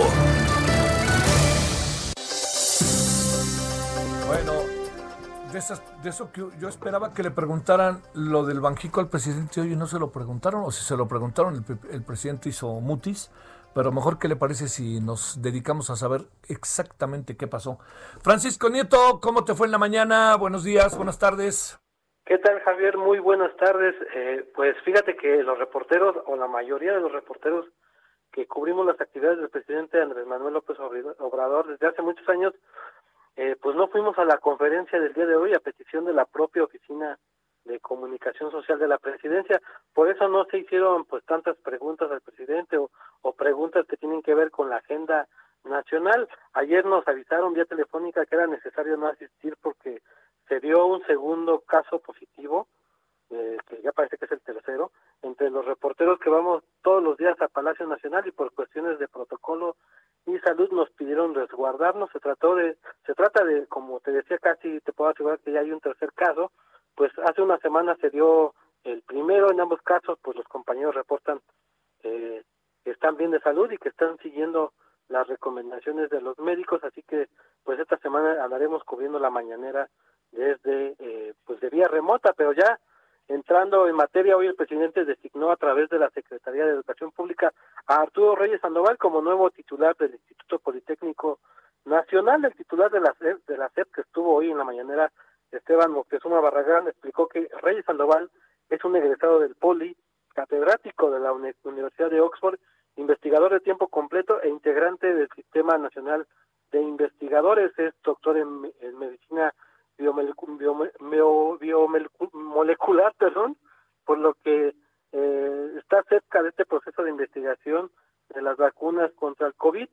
De, eso que yo esperaba que le preguntaran lo del Banjico al presidente hoy y no se lo preguntaron, o si se lo preguntaron, el, presidente hizo mutis, pero mejor que le parece si nos dedicamos a saber exactamente qué pasó. Francisco Nieto, ¿cómo te fue en la mañana? Buenos días, buenas tardes. ¿Qué tal, Javier? Muy buenas tardes. Eh, pues fíjate que los reporteros, o la mayoría de los reporteros que cubrimos las actividades del presidente Andrés Manuel López Obrador desde hace muchos años, eh, pues no fuimos a la conferencia del día de hoy a petición de la propia oficina de comunicación social de la presidencia. Por eso no se hicieron pues tantas preguntas al presidente o, preguntas que tienen que ver con la agenda nacional. Ayer nos avisaron vía telefónica que era necesario no asistir porque se dio un segundo caso positivo, eh, que ya parece que es el tercero, entre los reporteros que vamos todos los días a Palacio Nacional y por cuestiones de protocolo y salud nos pidieron resguardarnos. Se trató de, se trata de, como te decía, casi te puedo asegurar que ya hay un tercer caso. Pues hace una semana se dio el primero. En ambos casos, pues los compañeros reportan eh, que están bien de salud y que están siguiendo las recomendaciones de los médicos. Así que, pues esta semana andaremos cubriendo la mañanera desde, eh, pues de vía remota, pero ya Entrando en materia, hoy el presidente designó a través de la Secretaría de Educación Pública a Arturo Reyes Sandoval como nuevo titular del Instituto Politécnico Nacional. El titular de la SEP, de la SEP que estuvo hoy en la mañanera, Esteban Moctezuma Barragán, explicó que Reyes Sandoval es un egresado del Poli, catedrático de la Universidad de Oxford, investigador de tiempo completo e integrante del Sistema Nacional de Investigadores. Es doctor en, en medicina biomolecular, perdón, por lo que eh, está cerca de este proceso de investigación de las vacunas contra el COVID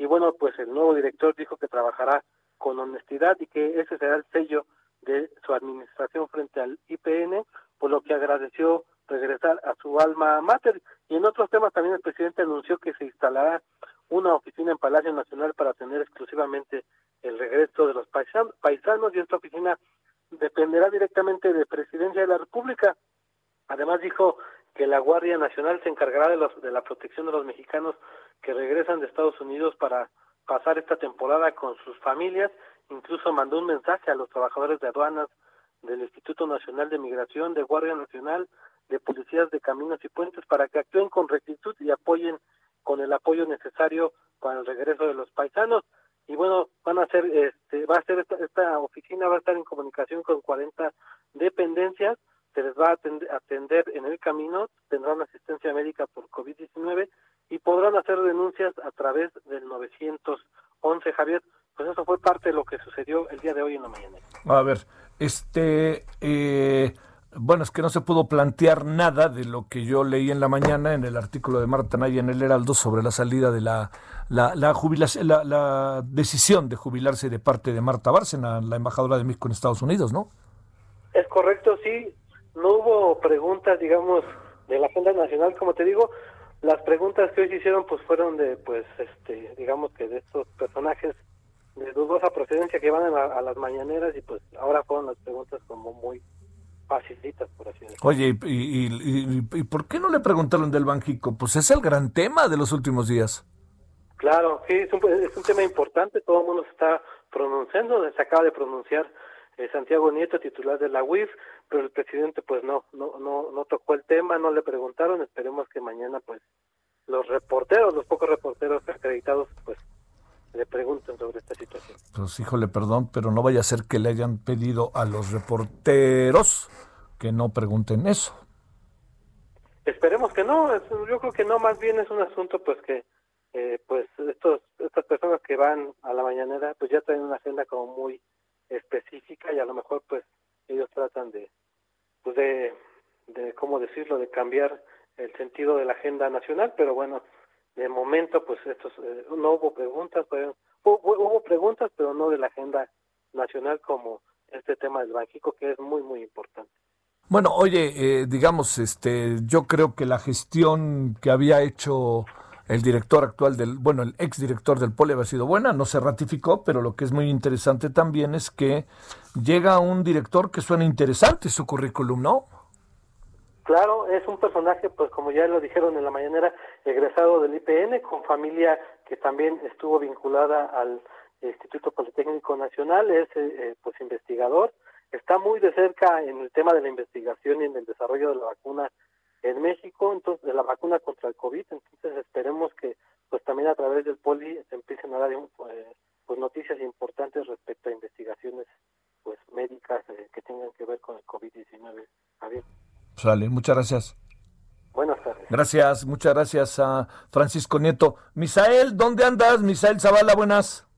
y bueno, pues el nuevo director dijo que trabajará con honestidad y que ese será el sello de su administración frente al IPN, por lo que agradeció regresar a su alma mater. Y en otros temas también el presidente anunció que se instalará una oficina en Palacio Nacional para tener exclusivamente el regreso de los paisanos y esta oficina dependerá directamente de Presidencia de la República. Además dijo que la Guardia Nacional se encargará de, los, de la protección de los mexicanos que regresan de Estados Unidos para pasar esta temporada con sus familias. Incluso mandó un mensaje a los trabajadores de aduanas del Instituto Nacional de Migración, de Guardia Nacional, de Policías de Caminos y Puentes para que actúen con rectitud y apoyen con el apoyo necesario para el regreso de los paisanos y bueno van a ser este va a ser esta, esta oficina va a estar en comunicación con 40 dependencias se les va a atender en el camino tendrán asistencia médica por COVID-19 y podrán hacer denuncias a través del 911 Javier pues eso fue parte de lo que sucedió el día de hoy en la mañana a ver este eh bueno, es que no se pudo plantear nada de lo que yo leí en la mañana en el artículo de Marta Naya en el Heraldo sobre la salida de la, la, jubilación, la, decisión de jubilarse de parte de Marta Bárcena, la embajadora de México en Estados Unidos, ¿no? Es correcto, sí. No hubo preguntas, digamos, de la agenda nacional, como te digo. Las preguntas que hoy se hicieron, pues fueron de, pues, este, digamos que de estos personajes de dudosa procedencia que van a, a las mañaneras y pues ahora fueron las preguntas como muy facilitas, por así decirlo. Oye, ¿y, y, por qué no le preguntaron del Banjico? Pues es el gran tema de los últimos días. Claro, sí, es un, es un tema importante, todo el mundo se está pronunciando, se acaba de pronunciar eh, Santiago Nieto, titular de la UIF, pero el presidente pues no, no, no, no tocó el tema, no le preguntaron, esperemos que mañana pues los reporteros, los pocos reporteros acreditados pues le pregunten sobre esta situación. Pues híjole, perdón, pero no vaya a ser que le hayan pedido a los reporteros que no pregunten eso. Esperemos que no, yo creo que no, más bien es un asunto pues que eh, pues estos estas personas que van a la mañanera pues ya traen una agenda como muy específica y a lo mejor pues ellos tratan de pues de, de cómo decirlo de cambiar el sentido de la agenda nacional pero bueno de momento pues estos eh, no hubo preguntas pero hubo, preguntas pero no de la agenda nacional como este tema del Banjico que es muy muy importante. Bueno oye eh, digamos este yo creo que la gestión que había hecho el director actual del bueno el ex director del Poli había sido buena no se ratificó pero lo que es muy interesante también es que llega un director que suena interesante su currículum no Claro, es un personaje, pues como ya lo dijeron en la mañanera, egresado del IPN, con familia que también estuvo vinculada al Instituto Politécnico Nacional, es eh, eh, pues investigador, está muy de cerca en el tema de la investigación y en el desarrollo de la vacuna en México, entonces de la vacuna contra el COVID, entonces esperemos que pues también a través del Poli empiecen a dar eh, pues noticias importantes respecto a investigaciones pues médicas que tengan que ver con el COVID-19. Javier. Sale, muchas gracias. Buenas tardes. Gracias, muchas gracias a Francisco Nieto. Misael, ¿dónde andas? Misael Zavala, buenas.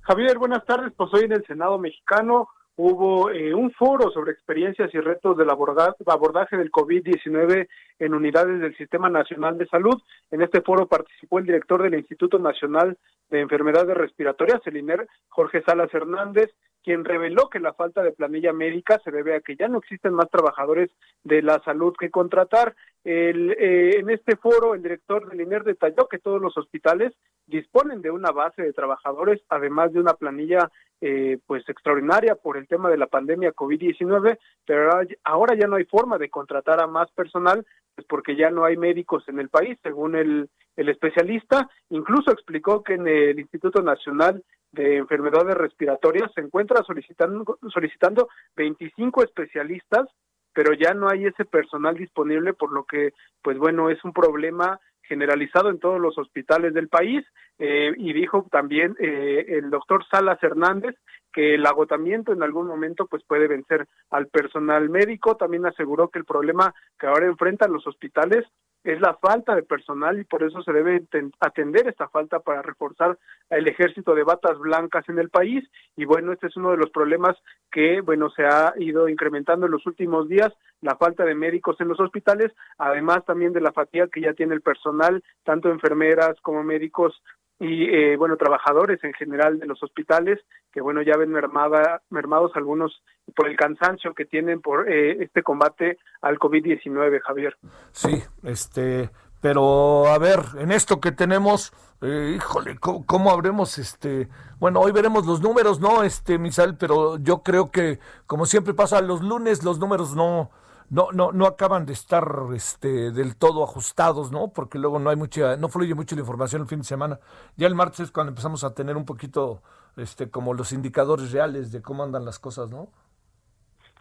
Javier, buenas tardes. Pues hoy en el Senado mexicano hubo eh, un foro sobre experiencias y retos del abordaje del COVID-19 en unidades del Sistema Nacional de Salud. En este foro participó el director del Instituto Nacional de Enfermedades Respiratorias, el INER, Jorge Salas Hernández, quien reveló que la falta de planilla médica se debe a que ya no existen más trabajadores de la salud que contratar. El, eh, en este foro, el director del INER detalló que todos los hospitales disponen de una base de trabajadores, además de una planilla eh, pues extraordinaria por el tema de la pandemia COVID-19, pero ahora ya no hay forma de contratar a más personal, pues porque ya no hay médicos en el país, según el, el especialista. Incluso explicó que en el Instituto Nacional de enfermedades respiratorias se encuentra solicitando, solicitando 25 especialistas, pero ya no hay ese personal disponible, por lo que, pues bueno, es un problema generalizado en todos los hospitales del país. Eh, y dijo también eh, el doctor Salas Hernández que el agotamiento en algún momento pues puede vencer al personal médico. También aseguró que el problema que ahora enfrentan los hospitales es la falta de personal y por eso se debe atender esta falta para reforzar el ejército de batas blancas en el país. Y bueno, este es uno de los problemas que bueno, se ha ido incrementando en los últimos días, la falta de médicos en los hospitales, además también de la fatiga que ya tiene el personal, tanto enfermeras como médicos y eh, bueno trabajadores en general de los hospitales que bueno ya ven mermada, mermados algunos por el cansancio que tienen por eh, este combate al COVID-19 Javier. Sí este pero a ver en esto que tenemos eh, híjole ¿cómo, ¿cómo, habremos este bueno hoy veremos los números no este Misal pero yo creo que como siempre pasa los lunes los números no no, no, no acaban de estar este, del todo ajustados, ¿no? Porque luego no hay mucha, no fluye mucho la información el fin de semana. Ya el martes es cuando empezamos a tener un poquito, este, como los indicadores reales de cómo andan las cosas, ¿no?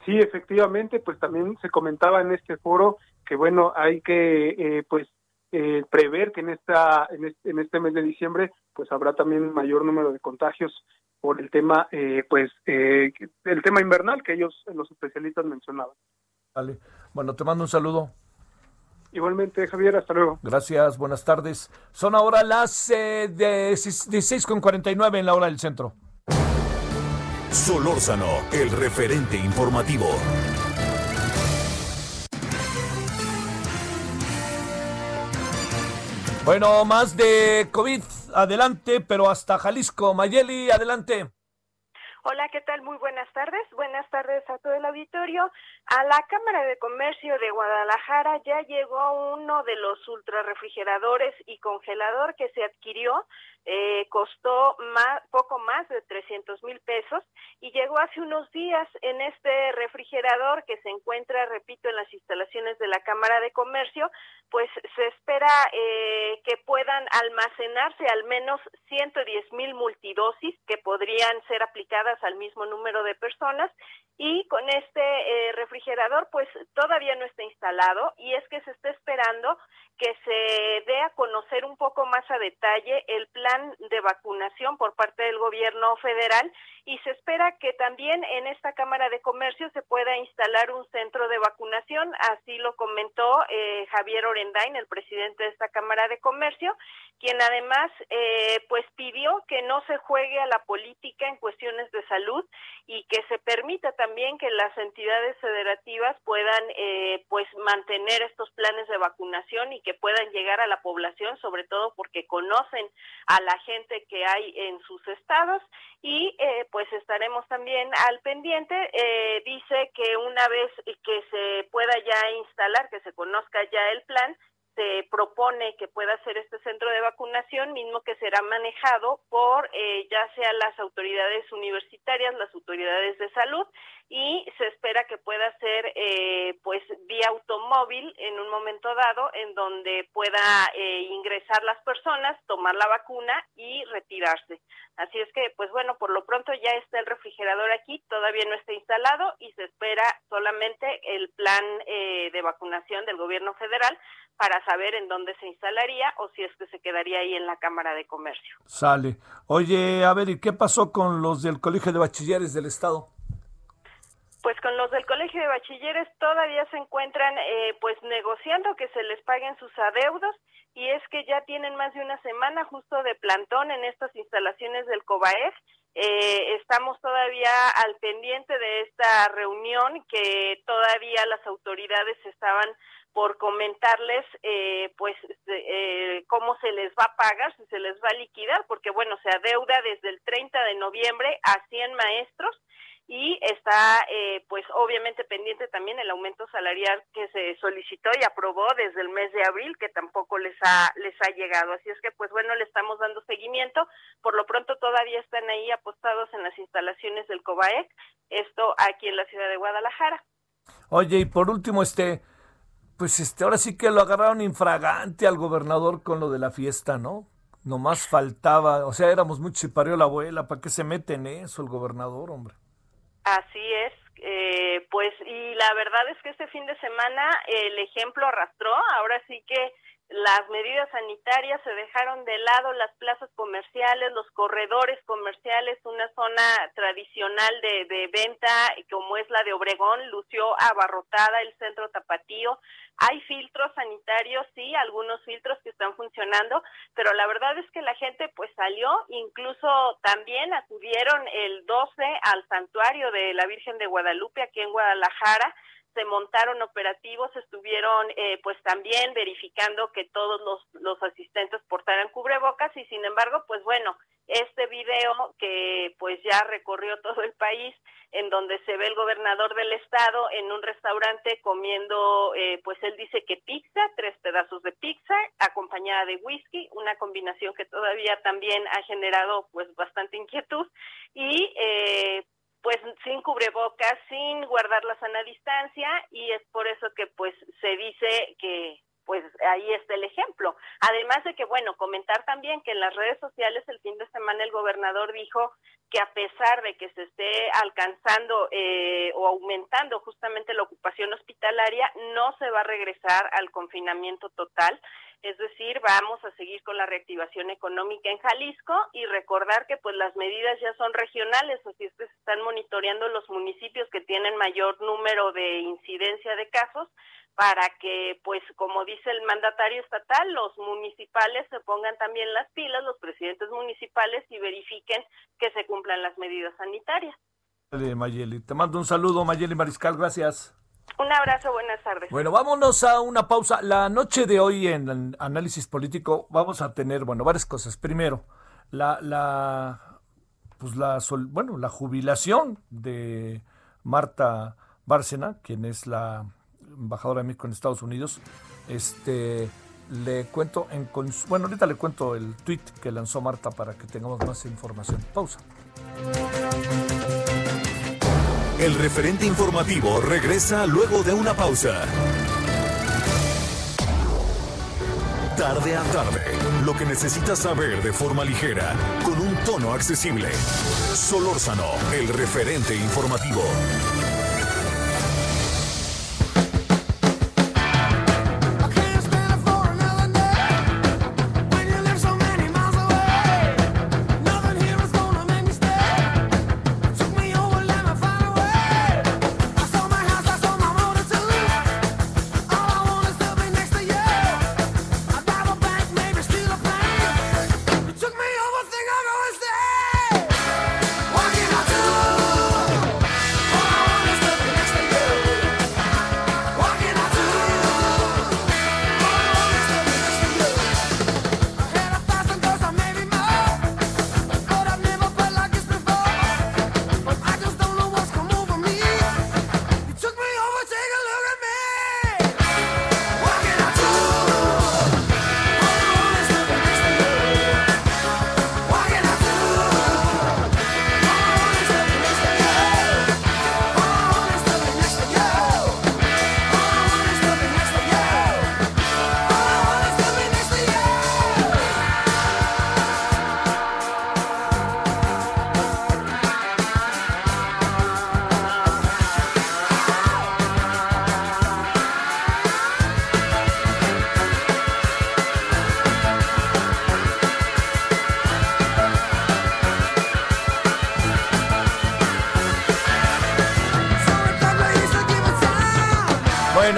Sí, efectivamente, pues también se comentaba en este foro que bueno, hay que, eh, pues, eh, prever que en esta en este, en este mes de diciembre pues habrá también mayor número de contagios por el tema eh, pues eh, el tema invernal que ellos los especialistas mencionaban. Vale. Bueno, te mando un saludo. Igualmente, Javier, hasta luego. Gracias, buenas tardes. Son ahora las eh, de 16.49 en la hora del centro. Solórzano, el referente informativo. Bueno, más de COVID, adelante, pero hasta Jalisco. Mayeli, adelante. Hola, ¿qué tal? Muy buenas tardes. Buenas tardes a todo el auditorio. A la Cámara de Comercio de Guadalajara ya llegó uno de los ultrarrefrigeradores y congelador que se adquirió eh, costó poco más de 300 mil pesos y llegó hace unos días. En este refrigerador que se encuentra, repito, en las instalaciones de la Cámara de Comercio, pues se espera eh, que puedan almacenarse al menos 110 mil multidosis que podrían ser aplicadas al mismo número de personas y con este eh, refrigerador pues todavía no está instalado y es que se está esperando que se dé a conocer un poco más a detalle el plan de vacunación por parte del gobierno federal y se espera que también en esta Cámara de Comercio se pueda instalar un centro de vacunación, así lo comentó eh, Javier Orendain, el presidente de esta Cámara de Comercio, quien además eh, pues pidió que no se juegue a la política en cuestiones de salud y que se permita también que las entidades federativas puedan eh, pues mantener estos planes de vacunación y que puedan llegar a la población, sobre todo porque conocen a la gente que hay en sus estados y eh, pues estaremos también al pendiente. Eh, dice que una vez que se pueda ya instalar, que se conozca ya el plan, se propone que pueda ser este centro de vacunación, mismo que será manejado por eh, ya sea las autoridades universitarias, las autoridades de salud, y se espera que pueda ser eh, pues vía automóvil en un momento dado, en donde pueda eh, ingresar las personas, tomar la vacuna y retirarse. Así es que, pues bueno, por lo pronto ya está el refrigerador aquí, todavía no está instalado y se espera solamente el plan de vacunación del gobierno federal para saber en dónde se instalaría o si es que se quedaría ahí en la Cámara de Comercio. Sale. Oye, a ver, ¿y qué pasó con los del Colegio de Bachilleres del Estado? Pues con los del Colegio de Bachilleres todavía se encuentran eh, pues negociando que se les paguen sus adeudos y es que ya tienen más de una semana justo de plantón en estas instalaciones del COBAEF. Eh, estamos todavía al pendiente de esta reunión que todavía las autoridades estaban por comentarles eh, pues eh, cómo se les va a pagar, si se les va a liquidar, porque bueno, se adeuda desde el 30 de noviembre a 100 maestros y está eh, pues obviamente pendiente también el aumento salarial que se solicitó y aprobó desde el mes de abril que tampoco les ha les ha llegado. Así es que pues bueno le estamos dando seguimiento. Por lo pronto todavía están ahí apostados en las instalaciones del COBAEC esto aquí en la ciudad de Guadalajara. Oye y por último este pues este, ahora sí que lo agarraron infragante al gobernador con lo de la fiesta, ¿no? Nomás faltaba, o sea, éramos mucho y parió la abuela, ¿para qué se mete en eso el gobernador, hombre? Así es, eh, pues, y la verdad es que este fin de semana el ejemplo arrastró, ahora sí que las medidas sanitarias, se dejaron de lado las plazas comerciales, los corredores comerciales, una zona tradicional de, de venta como es la de Obregón, lució abarrotada el centro tapatío. Hay filtros sanitarios, sí, algunos filtros que están funcionando, pero la verdad es que la gente pues salió, incluso también acudieron el 12 al santuario de la Virgen de Guadalupe aquí en Guadalajara se montaron operativos, estuvieron eh, pues también verificando que todos los, los asistentes portaran cubrebocas y sin embargo pues bueno, este video que pues ya recorrió (laughs) todo el país en donde se ve el gobernador del estado en un restaurante comiendo eh, pues él dice que pizza, tres pedazos de pizza acompañada de whisky, una combinación que todavía también ha generado pues bastante inquietud. Y eh, pues sin cubrebocas, sin guardar la sana distancia y es por eso que pues se dice que pues ahí está el ejemplo. Además de que, bueno, comentar también que en las redes sociales el fin de semana el gobernador dijo que a pesar de que se esté alcanzando eh, o aumentando justamente la ocupación hospitalaria, no se va a regresar al confinamiento total. es decir, vamos a seguir con la reactivación económica en Jalisco y recordar que pues las medidas ya son regionales, así es que se están monitoreando los municipios que tienen mayor número de incidencia de casos para que, pues, como dice el mandatario estatal, los municipales se pongan también las pilas, los presidentes municipales, y verifiquen que se cumplan las medidas sanitarias. Mayeli, te mando un saludo, Mayeli Mariscal, gracias. Un abrazo, buenas tardes. Bueno, vámonos a una pausa. La noche de hoy en análisis político vamos a tener, bueno, varias cosas. Primero, la, la, pues la, bueno, la jubilación de Marta Bárcena, quien es la embajadora de México en Estados Unidos. Este, le cuento, en, bueno, ahorita le cuento el tweet que lanzó Marta para que tengamos más información. Pausa. El referente informativo regresa luego de una pausa. Tarde a tarde, lo que necesitas saber de forma ligera, con un tono accesible. Solórzano, el referente informativo.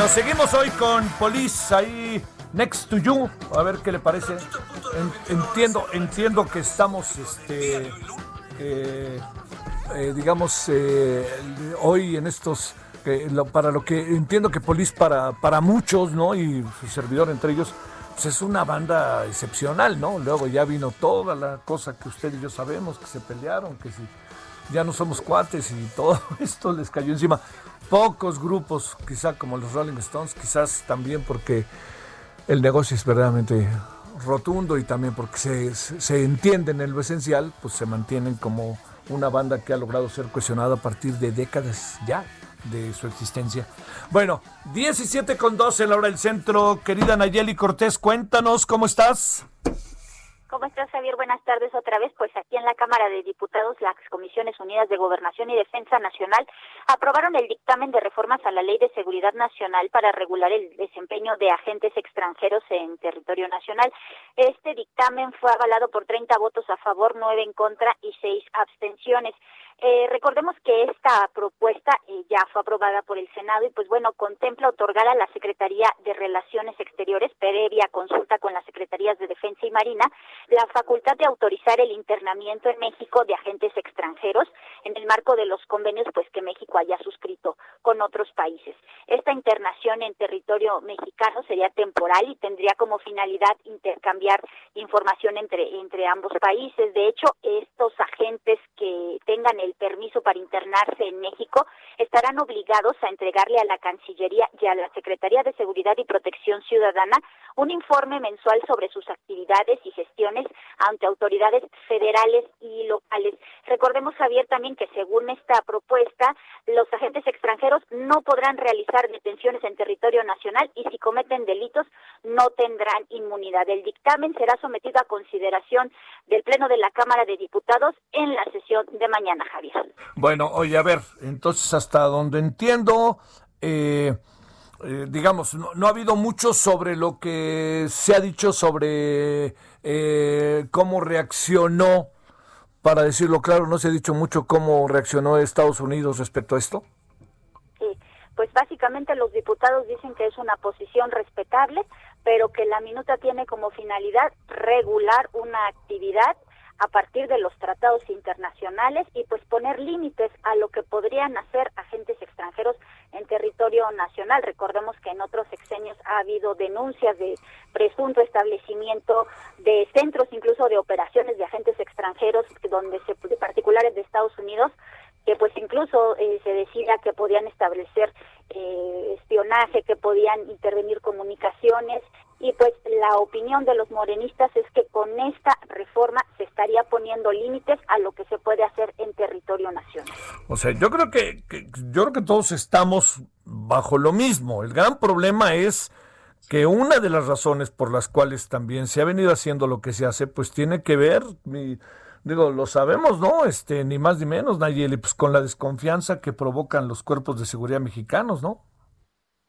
Seguimos hoy con Police ahí next to you. A ver qué le parece. entiendo, entiendo que estamos, este, eh, eh, digamos, eh, hoy en estos, para lo que entiendo que Police para, para muchos, ¿no? Y su servidor entre ellos, pues es una banda excepcional, ¿no? Luego ya vino toda la cosa que usted y yo sabemos, que se pelearon, que si ya no somos cuates y (laughs) todo esto les cayó encima pocos grupos, quizá como los Rolling Stones, quizás también porque el negocio es verdaderamente rotundo y también porque se, se entienden en lo esencial, pues se mantienen como una banda que ha logrado ser cuestionada a partir de décadas ya de su existencia. Bueno, 17 con 12 en la hora del centro. Querida Nayeli Cortés, cuéntanos cómo estás. ¿Cómo estás, Javier? Buenas tardes otra vez. Pues aquí en la Cámara de Diputados, las Comisiones Unidas de Gobernación y Defensa Nacional aprobaron el dictamen de reformas a la Ley de Seguridad Nacional para regular el desempeño de agentes extranjeros en territorio nacional. Este dictamen fue avalado por 30 votos a favor, 9 en contra y 6 abstenciones. Eh, recordemos que esta propuesta eh, ya fue aprobada por el Senado y pues bueno, contempla otorgar a la Secretaría de Relaciones Exteriores, previa consulta con las Secretarías de Defensa y Marina, la facultad de autorizar el internamiento en México de agentes extranjeros en el marco de los convenios pues que México haya suscrito con otros países. Esta internación en territorio mexicano sería temporal y tendría como finalidad intercambiar información entre entre ambos países. De hecho, estos agentes que tengan el permiso para internarse en México estarán obligados a entregarle a la Cancillería y a la Secretaría de Seguridad y Protección Ciudadana un informe mensual sobre sus actividades y gestiones ante autoridades federales y locales. Recordemos, Javier, también que según esta propuesta, los agentes extranjeros no podrán realizar detenciones en territorio nacional y si cometen delitos no tendrán inmunidad. El dictamen será sometido a consideración del Pleno de la Cámara de Diputados en la sesión de mañana, bueno, oye, a ver, entonces hasta donde entiendo, eh, eh, digamos, no, no, ha habido mucho sobre lo que se ha dicho sobre eh, cómo reaccionó, para decirlo claro, no se ha dicho mucho cómo reaccionó Estados Unidos respecto a esto. Sí, pues básicamente los diputados dicen que es una posición respetable, pero que la minuta tiene como finalidad regular una actividad a partir de los tratados internacionales y pues poner límites a lo que podrían hacer agentes extranjeros en territorio nacional. Recordemos que en otros sexenios ha habido denuncias de presunto establecimiento de centros, incluso de operaciones de agentes extranjeros, donde se, particulares de Estados Unidos, que pues incluso eh, se decía que podían establecer eh, espionaje, que podían intervenir comunicaciones y pues la opinión de los morenistas es que con esta reforma se estaría poniendo límites a lo que se puede hacer en territorio nacional. O sea, yo creo que, que yo creo que todos estamos bajo lo mismo. El gran problema es que una de las razones por las cuales también se ha venido haciendo lo que se hace, pues tiene que ver, digo, lo sabemos, ¿no? Este, ni más ni menos, Nayeli, pues con la desconfianza que provocan los cuerpos de seguridad mexicanos, ¿no?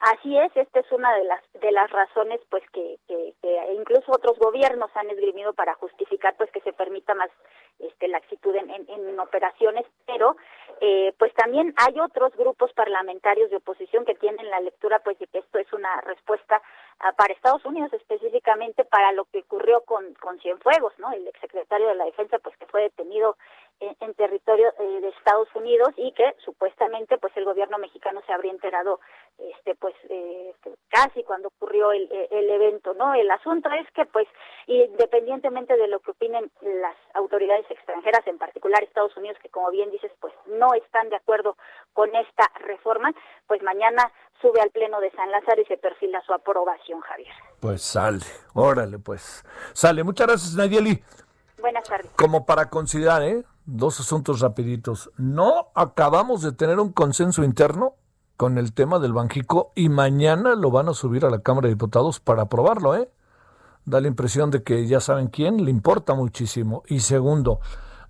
Así es, esta es una de las de las razones, pues que, que, que, incluso otros gobiernos han esgrimido para justificar, pues que se permita más este laxitud en, en, en operaciones, pero eh, pues también hay otros grupos parlamentarios de oposición que tienen la lectura, pues de que esto es una respuesta uh, para Estados Unidos específicamente para lo que ocurrió con con Cienfuegos, ¿no? El exsecretario de la Defensa, pues que fue detenido en, territorio eh, de Estados Unidos y que supuestamente, pues el gobierno mexicano se habría enterado, este, pues eh, casi cuando ocurrió el, el evento, ¿no? El asunto es que, pues, independientemente de lo que opinen las autoridades extranjeras, en particular Estados Unidos, que como bien dices, pues no están de acuerdo con esta reforma, pues mañana sube al Pleno de San Lázaro y se perfila su aprobación, Javier. Pues sale, órale, pues sale. Muchas gracias, Nayeli. Buenas tardes. Como para considerar, ¿eh? Dos asuntos rapiditos. No acabamos de tener un consenso interno con el tema del Banjico y mañana lo van a subir a la Cámara de Diputados para aprobarlo, ¿eh? Da la impresión de que ya saben quién, le importa muchísimo. Y segundo,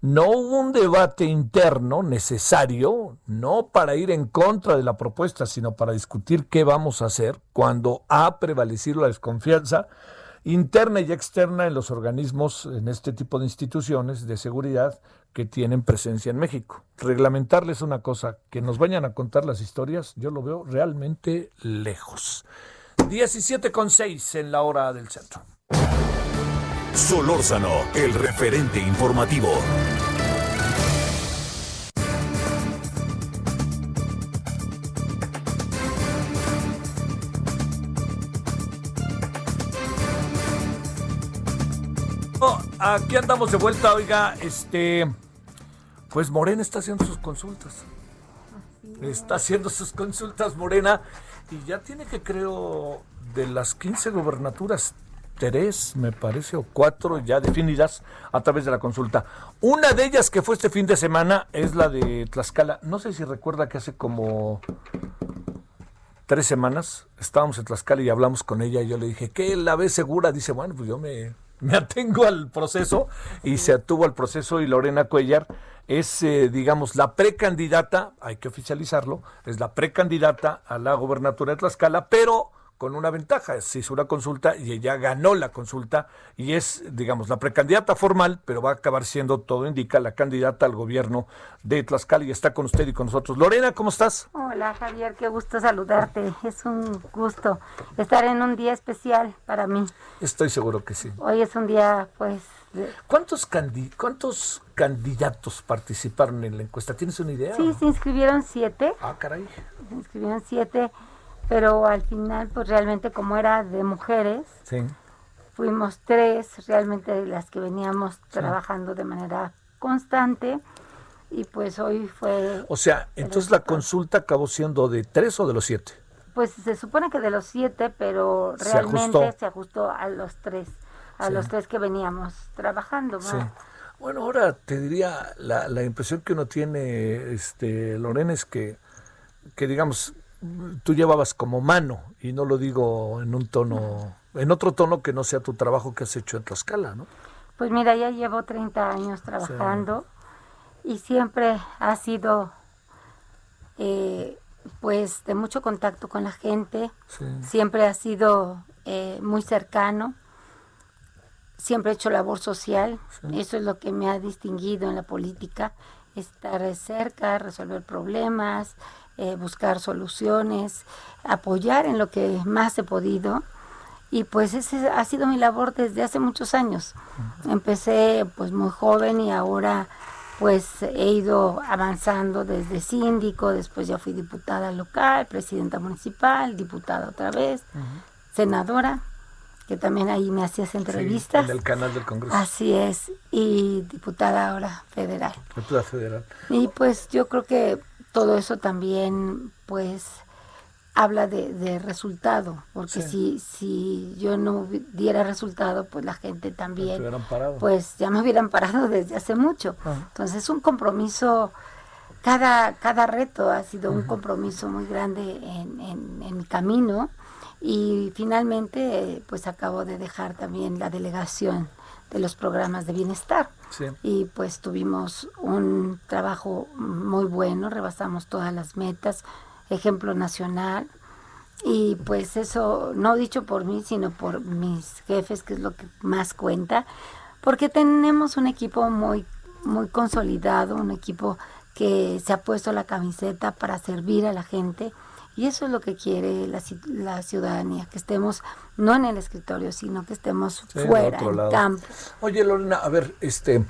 no hubo un debate interno necesario, no para ir en contra de la propuesta, sino para discutir qué vamos a hacer cuando ha prevalecido la desconfianza interna y externa en los organismos, en este tipo de instituciones de seguridad que tienen presencia en México. Reglamentarles una cosa, que nos vayan a contar las historias, yo lo veo realmente lejos. 17 con 6 en la hora del centro. Solórzano, el referente informativo. Oh, aquí andamos de vuelta, oiga, este, pues Morena está haciendo sus consultas. Está haciendo sus consultas Morena y ya tiene que creo de las 15 gobernaturas tres, me parece, o cuatro ya definidas a través de la consulta. Una de ellas que fue este fin de semana es la de Tlaxcala. No sé si recuerda que hace como tres semanas estábamos en Tlaxcala y hablamos con ella y yo le dije, ¿qué la ve segura? Dice, bueno, pues yo me, me atengo al proceso y se atuvo al proceso y Lorena Cuellar es, eh, digamos, la precandidata, hay que oficializarlo, es la precandidata a la gobernatura de Tlaxcala, pero con una ventaja, se hizo una consulta y ella ganó la consulta y es, digamos, la precandidata formal, pero va a acabar siendo, todo indica, la candidata al gobierno de Tlaxcala y está con usted y con nosotros. Lorena, ¿cómo estás? Hola Javier, qué gusto saludarte. Es un gusto estar en un día especial para mí. Estoy seguro que sí. Hoy es un día, pues... De... ¿Cuántos, candi ¿Cuántos candidatos participaron en la encuesta? ¿Tienes una idea? Sí, se inscribieron siete. Ah, caray. Se inscribieron siete pero al final pues realmente como era de mujeres sí. fuimos tres realmente las que veníamos sí. trabajando de manera constante y pues hoy fue o sea entonces la consulta acabó siendo de tres o de los siete pues se supone que de los siete pero realmente se ajustó, se ajustó a los tres a sí. los tres que veníamos trabajando sí. bueno ahora te diría la, la impresión que uno tiene este Lorena es que que digamos tú llevabas como mano, y no lo digo en un tono, en otro tono que no sea tu trabajo que has hecho en Tlaxcala, ¿no? Pues mira, ya llevo 30 años trabajando sí. y siempre ha sido eh, pues de mucho contacto con la gente, siempre ha sido eh, muy cercano, siempre he hecho labor social, eso es lo que me ha distinguido en la política, estar cerca, resolver problemas, eh, buscar soluciones, apoyar en lo que más he podido. Y pues ese ha sido mi labor desde hace muchos años. Empecé pues muy joven y ahora pues he ido avanzando desde síndico, después ya fui diputada local, presidenta municipal, diputada otra vez, senadora, que también ahí me hacías entrevistas. en el canal del Congreso. Así es, y diputada ahora federal. Diputada federal. Y pues yo creo que todo eso también pues habla de, resultado, porque si, si yo no diera resultado, pues la gente también, pues ya me hubieran parado (laughs) desde hace mucho. Ah. Entonces es un compromiso, cada, cada reto ha sido un compromiso muy grande en, en, mi camino. Y finalmente pues acabo de dejar también la delegación de los programas de bienestar. Y pues tuvimos un trabajo muy bueno, rebasamos todas las metas, ejemplo nacional. Y pues eso, no dicho por mí, sino por mis jefes, que es lo que más cuenta, porque tenemos un equipo muy, muy consolidado, un equipo que se ha puesto la camiseta para servir a la gente. Y eso es lo que quiere la, la ciudadanía, que estemos no en el escritorio, sino que estemos fuera, en campo. Oye, Lorena, a ver, este,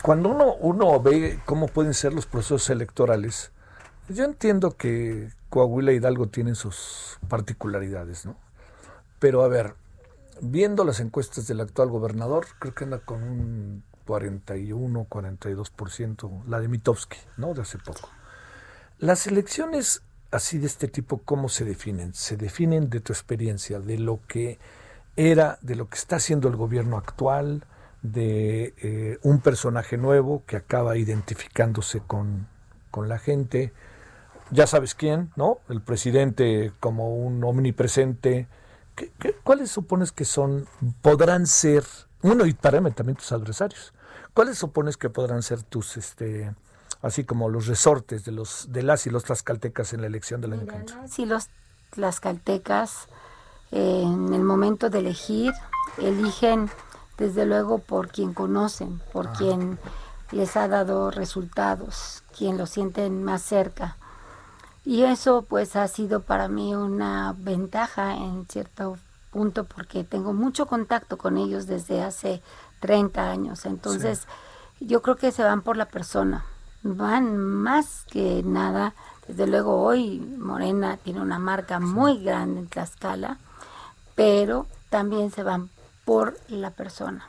cuando uno, uno ve cómo pueden ser los procesos electorales, yo entiendo que Coahuila y Hidalgo tienen sus particularidades, ¿no? Pero a ver, viendo las encuestas del actual gobernador, creo que anda con un 41, 42%, la de Mitowski, ¿no? De hace poco. Las elecciones así de este tipo, ¿cómo se definen? Se definen de tu experiencia, de lo que era, de lo que está haciendo el gobierno actual, de eh, un personaje nuevo que acaba identificándose con, con la gente, ya sabes quién, ¿no? El presidente como un omnipresente. ¿Qué, cuáles supones que son, podrán ser, uno y paréme también tus adversarios? ¿Cuáles supones que podrán ser tus, este, así como los resortes de los, de las y los tlaxcaltecas en la elección del año que viene? Sí, los tlaxcaltecas en el momento de elegir eligen desde luego por quien conocen, por quien les ha dado resultados, quien lo sienten más cerca. Y eso pues ha sido para mí una ventaja en cierto punto porque tengo mucho contacto con ellos desde hace 30 años. Entonces yo creo que se van por la persona. Van más que nada. Desde luego hoy Morena tiene una marca muy grande en Tlaxcala, pero también se van por la persona.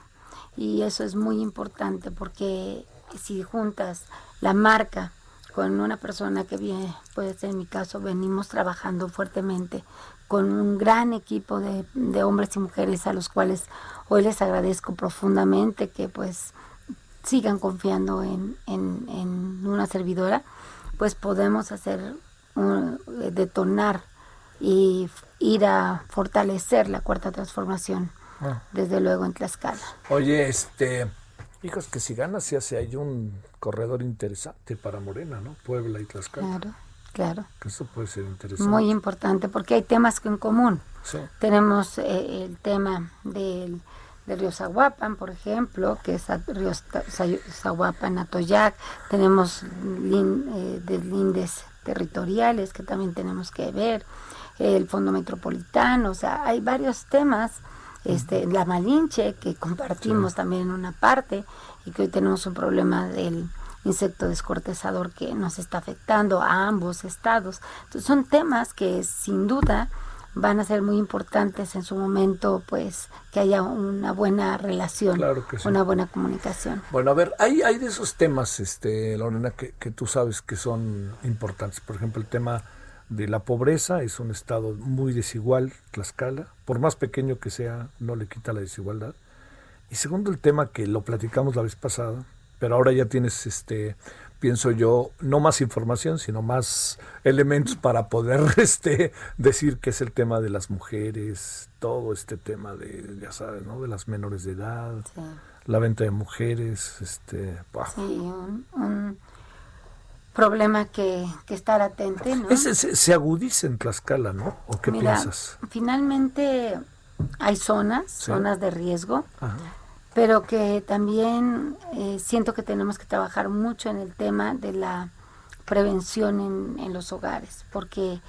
Y eso es muy importante porque si juntas la marca con una persona que viene, puede ser en mi caso, venimos trabajando fuertemente con un gran equipo de, hombres y mujeres a los cuales hoy les agradezco profundamente que pues sigan confiando en, una servidora, pues podemos hacer, detonar y ir a fortalecer la cuarta transformación, ah. desde luego en Tlaxcala. Oye, este, hijos, que si ganas se hace hay un corredor interesante para Morena, ¿no? Puebla y Tlaxcala. Claro, claro. eso puede ser interesante. Muy importante, porque hay temas en común. Sí. Tenemos eh, el tema del, río Zahuapan, por ejemplo, que es río Zahuapan, Atoyac. Tenemos eh, deslindes territoriales que también tenemos que ver. El Fondo Metropolitano, o sea, hay varios temas este, la Malinche, que compartimos también en una parte, y que hoy tenemos un problema del insecto descortezador que nos está afectando a ambos estados. Entonces son temas que sin duda van a ser muy importantes en su momento, pues que haya una buena relación, una buena comunicación. Bueno, a ver, hay, hay de esos temas, este, Lorena, que, que tú sabes que son importantes. Por ejemplo, el tema de la pobreza, es un estado muy desigual, Tlaxcala, por más pequeño que sea, no le quita la desigualdad. Y segundo, el tema que lo platicamos la vez pasada, pero ahora ya tienes, este, pienso yo, no más información, sino más elementos para poder (laughs) este, decir que es el tema de las mujeres, todo este tema de, ya sabes, ¿no? de las menores de edad, la venta de mujeres, este, Sí, un problema que, que estar atente, ¿no? Ese se, se agudiza en Tlaxcala, ¿no? ¿O qué Mira, piensas? finalmente hay zonas, Sí. zonas de riesgo, Ajá. Pero que también eh, siento que tenemos que trabajar mucho en el tema de la prevención en, en los hogares, porque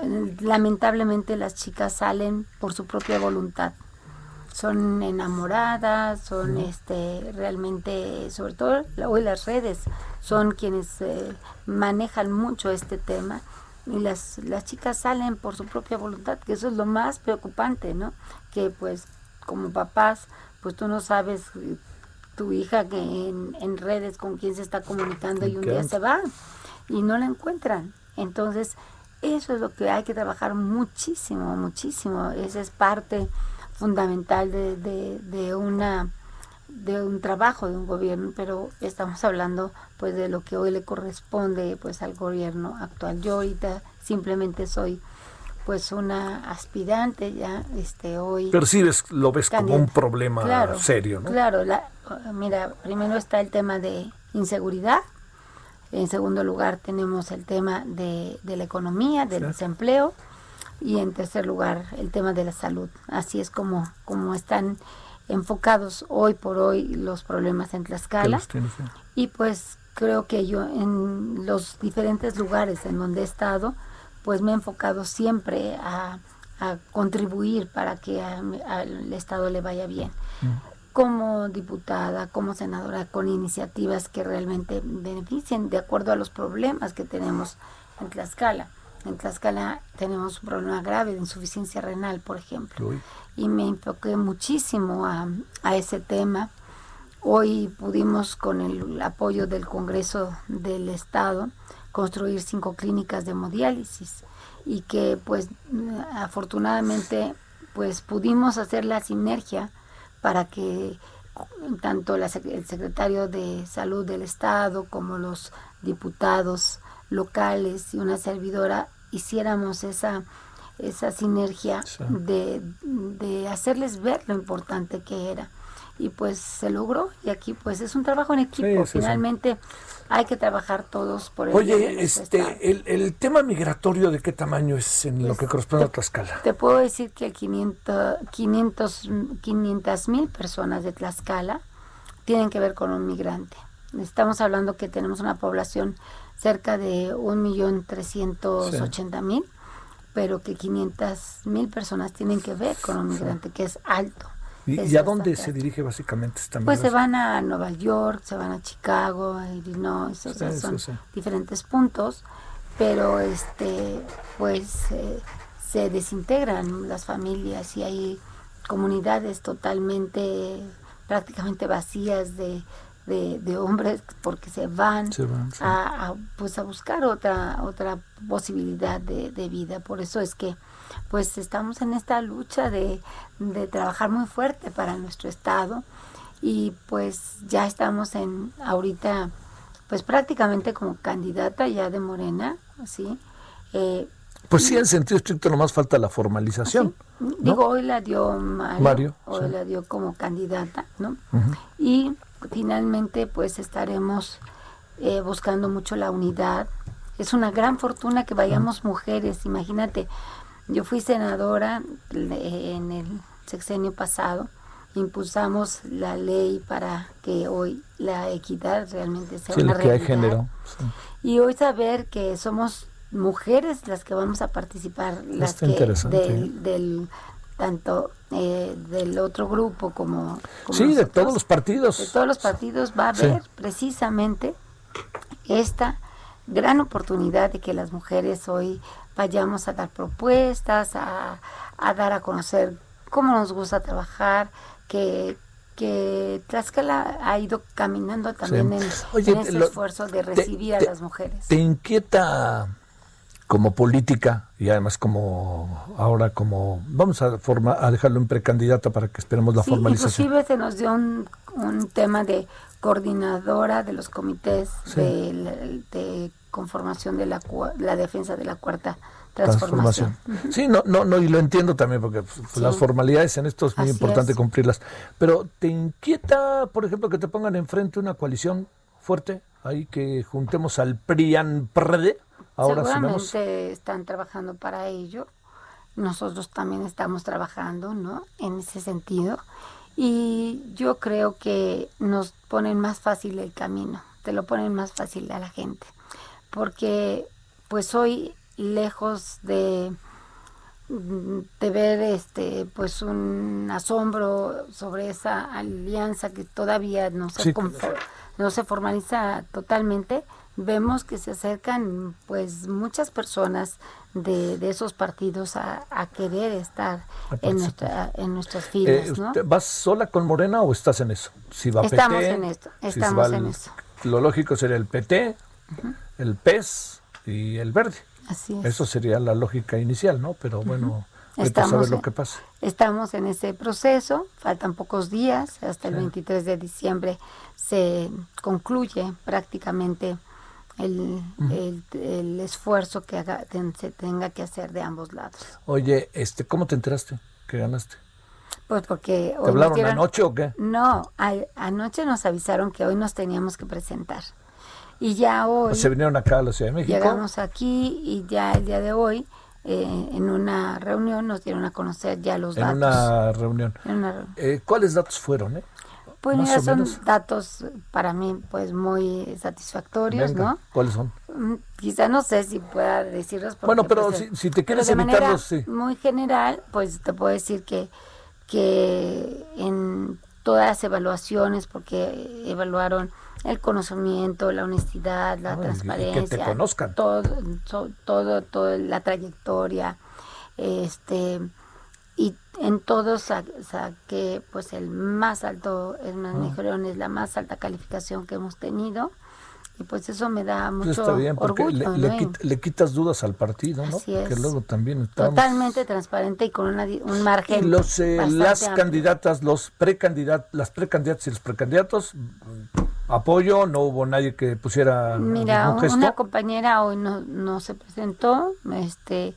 eh, lamentablemente las chicas salen por su propia voluntad. Son enamoradas, son este realmente, sobre todo hoy las redes, son quienes eh, manejan mucho este tema y las, las chicas salen por su propia voluntad, que eso es lo más preocupante, ¿no? Que pues como papás, pues tú no sabes eh, tu hija que en, en redes con quién se está comunicando y un ¿Qué día se va y no la encuentran. Entonces, eso es lo que hay que trabajar muchísimo, muchísimo. Esa es parte fundamental de, de, de una de un trabajo de un gobierno, pero estamos hablando pues de lo que hoy le corresponde pues al gobierno actual. Yo ahorita simplemente soy pues una aspirante ya este hoy Percibes, lo ves como un problema Claro, serio, ¿no? Claro, la- mira, primero está el tema de inseguridad, en segundo lugar tenemos el tema de, de la economía, del desempleo y en tercer lugar el tema de la salud. Así es como, como están enfocados hoy por hoy los problemas en Tlaxcala. los tienes, sí. Y pues creo que yo en los diferentes lugares en donde he estado, pues me he enfocado siempre a, a contribuir para que al Estado le vaya bien. Como diputada, como senadora, con iniciativas que realmente beneficien de acuerdo a los problemas que tenemos en Tlaxcala. En Tlaxcala tenemos un problema grave de insuficiencia renal, por ejemplo Uy. y me enfoqué muchísimo a, a ese tema. Hoy pudimos, con el apoyo del Congreso del Estado, construir cinco clínicas de hemodiálisis y que, pues, afortunadamente, pues pudimos hacer la sinergia para que tanto la el secretario de Salud del Estado como los diputados locales y una servidora hiciéramos esa esa sinergia Sí. de, de hacerles ver lo importante que era. Y pues se logró y aquí pues es un trabajo en equipo. Sí, sí, sí. Finalmente hay que trabajar todos por el Oye, este, el, el tema migratorio, ¿de qué tamaño es en lo que corresponde a Tlaxcala? Te puedo decir que 500 500 mil personas de Tlaxcala tienen que ver con un migrante. Estamos hablando que tenemos una población cerca de 1.380.000, pero que 500 mil personas tienen que ver con un migrante, que es alto. ¿Y, a dónde se dirige básicamente esta Pues se van a Nueva York, se van a Chicago, a Illinois, o sea, Sí, son sí. diferentes puntos, pero este, pues eh, se desintegran las familias y hay comunidades totalmente, prácticamente vacías de, de, de hombres porque se van, Se van, sí. a, a, pues a buscar otra otra posibilidad de, de vida. Por eso es que pues estamos en esta lucha de, de trabajar muy fuerte para nuestro estado y pues ya estamos en ahorita pues prácticamente como candidata ya de Morena, ¿sí? Eh, Pues sí, en sentido estricto nomás falta la formalización. ¿no? Digo, hoy la dio Mario, Mario, hoy sí. la dio como candidata, ¿no? Y finalmente pues estaremos eh, buscando mucho la unidad. Es una gran fortuna que vayamos mujeres, imagínate, yo fui senadora en el sexenio pasado, impulsamos la ley para que hoy la equidad realmente sea Sí, una la que hay realidad. género. sí. Y hoy saber que somos mujeres las que vamos a participar, las Está que interesante. del, del- tanto eh, del otro grupo como, como Sí, de todos los partidos. de todos los partidos va a Sí. haber precisamente esta gran oportunidad de que las mujeres hoy vayamos a dar propuestas, a, a dar a conocer cómo nos gusta trabajar, que que Tlaxcala ha ido caminando también en, Oye, en ese lo- esfuerzo de te- recibir a las mujeres. ¿Te inquieta como política y además como ahora como vamos a forma, a dejarlo en precandidata para que esperemos la Sí, formalización? inclusive se nos dio un, un tema de coordinadora de los comités Sí. de, la- de conformación de la, la defensa de la cuarta transformación. transformación. Sí, no, no, no, y lo entiendo también porque pues, Sí. las formalidades en esto es muy Así importante es. cumplirlas. Pero ¿te inquieta, por ejemplo, que te pongan enfrente una coalición fuerte? ahí que juntemos al PRIAN PRD. Ahora Seguramente están trabajando para ello. Nosotros también estamos trabajando, ¿no? En ese sentido. Y yo creo que nos ponen más fácil el camino, te lo ponen más fácil a la gente. Porque pues hoy, lejos de, de ver este pues un asombro sobre esa alianza que todavía no se, Sí. no se formaliza totalmente, vemos que se acercan pues muchas personas de, de esos partidos a, a querer estar A en, participar. nuestra, en nuestras Eh, filas, ¿no? ¿usted ¿Vas sola con Morena o estás en eso? Si va Estamos PT, en esto, si estamos va en el- eso. Lo lógico sería el PT, el PES y el Verde. Así es. Eso sería la lógica inicial, ¿no? Pero bueno, vete a Estamos saber lo que pasa. Estamos en ese proceso, faltan pocos días, hasta el Sí. 23 de diciembre se concluye prácticamente el, el- el esfuerzo que haga- ten- se tenga que hacer de ambos lados. Oye, este, ¿cómo te enteraste que ganaste? Pues porque ¿Te hablaron dieron- anoche o qué? No, a- anoche nos avisaron que hoy nos teníamos que presentar. Y ya hoy Se vinieron acá a la Ciudad de México. llegamos aquí y ya el día de hoy eh, en una reunión nos dieron a conocer ya los en datos. una reunión. En una reunión. Eh, ¿Cuáles datos fueron? Eh? Pues mira, son menos. datos para mí pues muy satisfactorios, Venga, ¿no? ¿Cuáles son? Mm, Quizá no sé si pueda decirlos. porque, Bueno, pero pues, si- si te quieres evitarlos, sí. Muy general, pues te puedo decir que, que en todas las evaluaciones, porque evaluaron el conocimiento, la honestidad, la Ah, y que te transparencia, conozcan. todo, todo, todo, la trayectoria, este y en todos sa- saqué pues el más alto, el más Ah. mejorón es la más alta calificación que hemos tenido y pues eso me da Pues mucho está bien, porque orgullo, le, ¿no? Le quitas dudas al partido, ¿no? Así es. Que luego también estamos... totalmente transparente y con una un margen Y los, eh, las amplio. candidatas, los precandidatos, las precandidatas y los precandidatos, apoyo, no hubo nadie que pusiera Mira, gesto. una compañera hoy no, no se presentó, este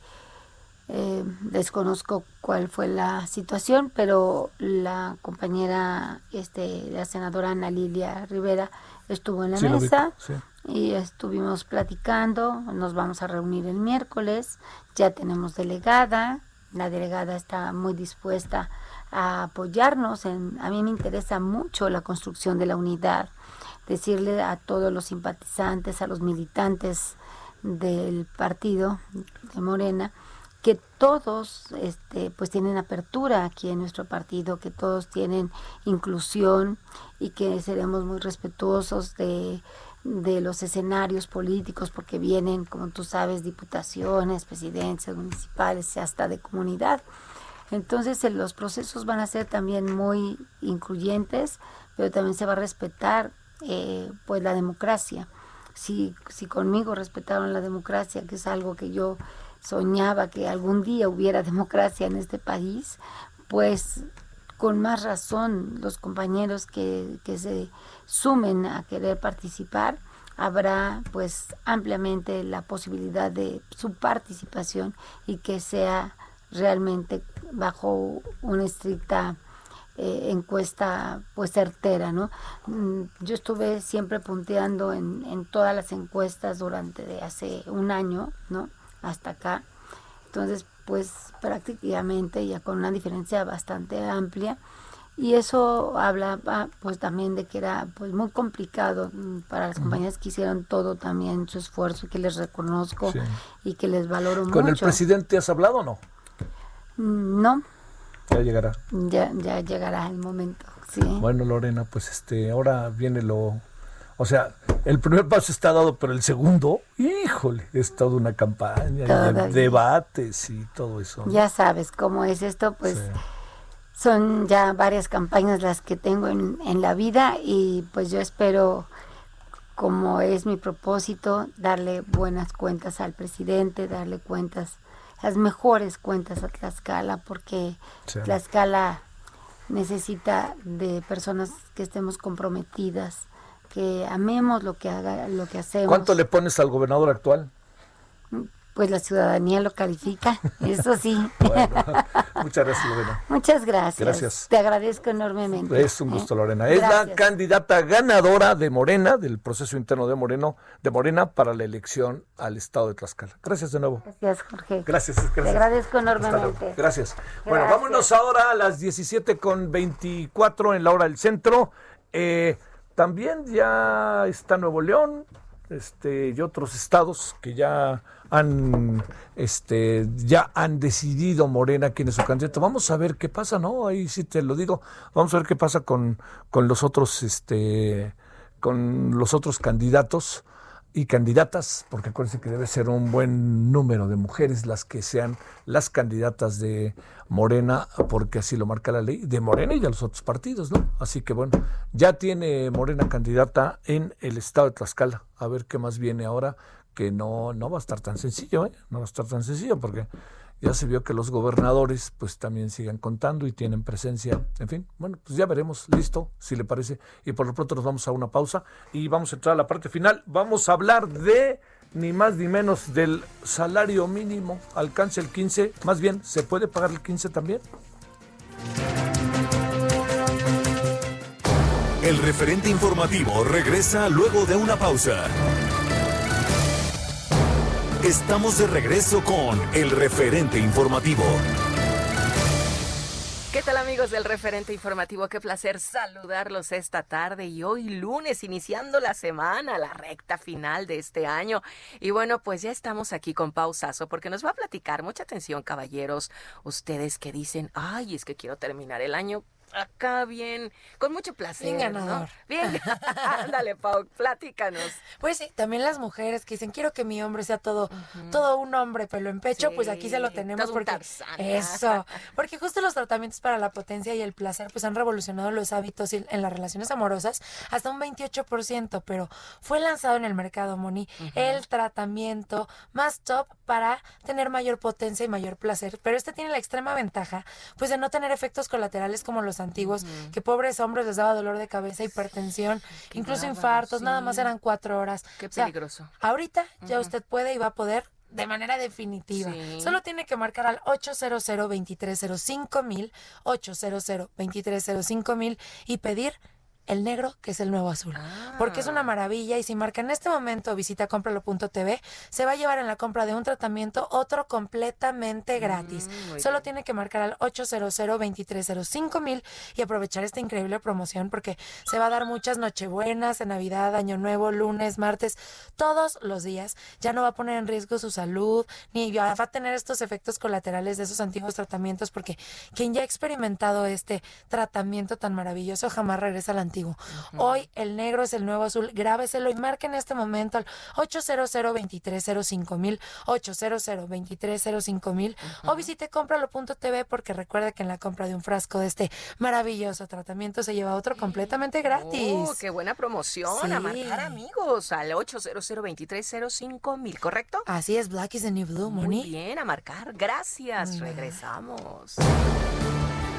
eh, desconozco cuál fue la situación, pero la compañera, este, la senadora Ana Lilia Rivera estuvo en la Sí, lo vi, mesa sí. y estuvimos platicando, nos vamos a reunir el miércoles, ya tenemos delegada, la delegada está muy dispuesta a apoyarnos, en, a mí me interesa mucho la construcción de la unidad, decirle a todos los simpatizantes, a los militantes del partido de Morena, que todos este, pues tienen apertura aquí en nuestro partido, que todos tienen inclusión y que seremos muy respetuosos de, de los escenarios políticos porque vienen, como tú sabes, diputaciones, presidencias municipales hasta de comunidad. Entonces los procesos van a ser también muy incluyentes, pero también se va a respetar eh, pues la democracia. Si, si conmigo respetaron la democracia, que es algo que yo soñaba que algún día hubiera (laughs) democracia en este país, pues con más razón los compañeros que, que se sumen a querer participar, habrá pues ampliamente la posibilidad de su participación y que sea realmente bajo una estricta eh, encuesta pues certera, ¿no? Mm, Yo estuve siempre punteando en, en todas las encuestas durante de hace un año, ¿no? Hasta acá. Entonces, pues prácticamente ya con una diferencia bastante amplia y eso hablaba pues también de que era pues muy complicado mm, para las compañías que hicieron todo también su esfuerzo y que les reconozco Sí. y que les valoro ¿Con el mucho. presidente has hablado o no? Mm, No, Ya llegará. ya, ya llegará el momento, sí. Bueno, Lorena, pues este, ahora viene lo... O sea, el primer paso está dado, pero el segundo, híjole, es toda una campaña, y debates y todo eso. ¿no? Ya sabes cómo es esto, pues Sí. son ya varias campañas las que tengo en, en la vida y pues yo espero, como es mi propósito, darle buenas cuentas al presidente, darle cuentas, las mejores cuentas a Tlaxcala, porque Sí. Tlaxcala necesita de personas que estemos comprometidas, que amemos lo que haga, lo que hacemos. ¿Cuánto le pones al gobernador actual? Pues la ciudadanía lo califica, (laughs) eso sí. (laughs) muchas gracias, Lorena. Muchas gracias. Gracias. Te agradezco enormemente. Es un gusto, ¿eh? Lorena. Es la candidata ganadora de Morena, del proceso interno de Moreno, de Morena para la elección al estado de Tlaxcala. Gracias de nuevo. Gracias, Jorge. Gracias, Te gracias. agradezco Hasta luego. enormemente. Gracias. Bueno, Gracias. vámonos ahora a las 17 con 24 en la hora del centro. Eh, también ya está Nuevo León este, y otros estados que ya han este ya han decidido Morena quién es su candidato. Vamos a ver qué pasa, ¿no? Ahí sí te lo digo. Vamos a ver qué pasa con, con los otros este con los otros candidatos y candidatas, porque acuérdense que debe ser un buen número de mujeres las que sean las candidatas de Morena, porque así lo marca la ley, de Morena y de los otros partidos, ¿no? Así que bueno, ya tiene Morena candidata en el estado de Tlaxcala. A ver qué más viene ahora, que no, no va a estar tan sencillo, ¿eh? No va a estar tan sencillo, porque ya se vio que los gobernadores pues también siguen contando y tienen presencia. En fin, bueno, pues ya veremos, listo, si le parece. Y por lo pronto nos vamos a una pausa y vamos a entrar a la parte final. Vamos a hablar de ni más ni menos del salario mínimo. Alcance el 15, más bien, ¿se puede pagar el 15 también? El referente informativo regresa luego de una pausa. Estamos de regreso con el referente informativo. ¿Qué tal amigos del referente informativo? Qué placer saludarlos esta tarde y hoy lunes, iniciando la semana, la recta final de este año. Y bueno, pues ya estamos aquí con Pausazo porque nos va a platicar, mucha atención caballeros, ustedes que dicen, ay, es que quiero terminar el año acá bien, con mucho placer. Bien ¿no? ganador. Bien, (laughs) ándale Pau, platícanos. Pues sí, también las mujeres que dicen, quiero que mi hombre sea todo, todo un hombre, pelo en pecho, Sí, pues aquí se lo tenemos todo porque eso, (laughs) porque justo los tratamientos para la potencia y el placer pues han revolucionado los hábitos en las relaciones amorosas hasta un 28%, pero fue lanzado en el mercado, Moni, el tratamiento más top para tener mayor potencia y mayor placer, pero este tiene la extrema ventaja pues de no tener efectos colaterales como los antiguos, que pobres hombres les daba dolor de cabeza, hipertensión, incluso infartos, nada más eran cuatro horas. Qué O sea, peligroso. Ahorita ya usted puede y va a poder de manera definitiva. Sí. Solo tiene que marcar al 800 2305 mil 800 2305 mil y pedir el negro, que es el nuevo azul. Porque es una maravilla y si marca en este momento visita compralo.tv, se va a llevar en la compra de un tratamiento otro completamente gratis. muy Solo tiene que marcar al 800 2305 mil y aprovechar esta increíble promoción porque se va a dar muchas nochebuenas, en Navidad, Año Nuevo, lunes, martes, todos los días. Ya no va a poner en riesgo su salud, ni va a tener estos efectos colaterales de esos antiguos tratamientos porque quien ya ha experimentado este tratamiento tan maravilloso jamás regresa al antiguo. Hoy el negro es el nuevo azul, grábeselo y marque en este momento al 800 2305 mil 800 2305 mil o visite compralo.tv porque recuerde que en la compra de un frasco de este maravilloso tratamiento se lleva otro completamente gratis. Oh, qué buena promoción. A Sí. marcar amigos al 800 2305 mil, ¿correcto? Así es, Black is the New Blue, Muy Moni. bien, a marcar. Gracias. Regresamos.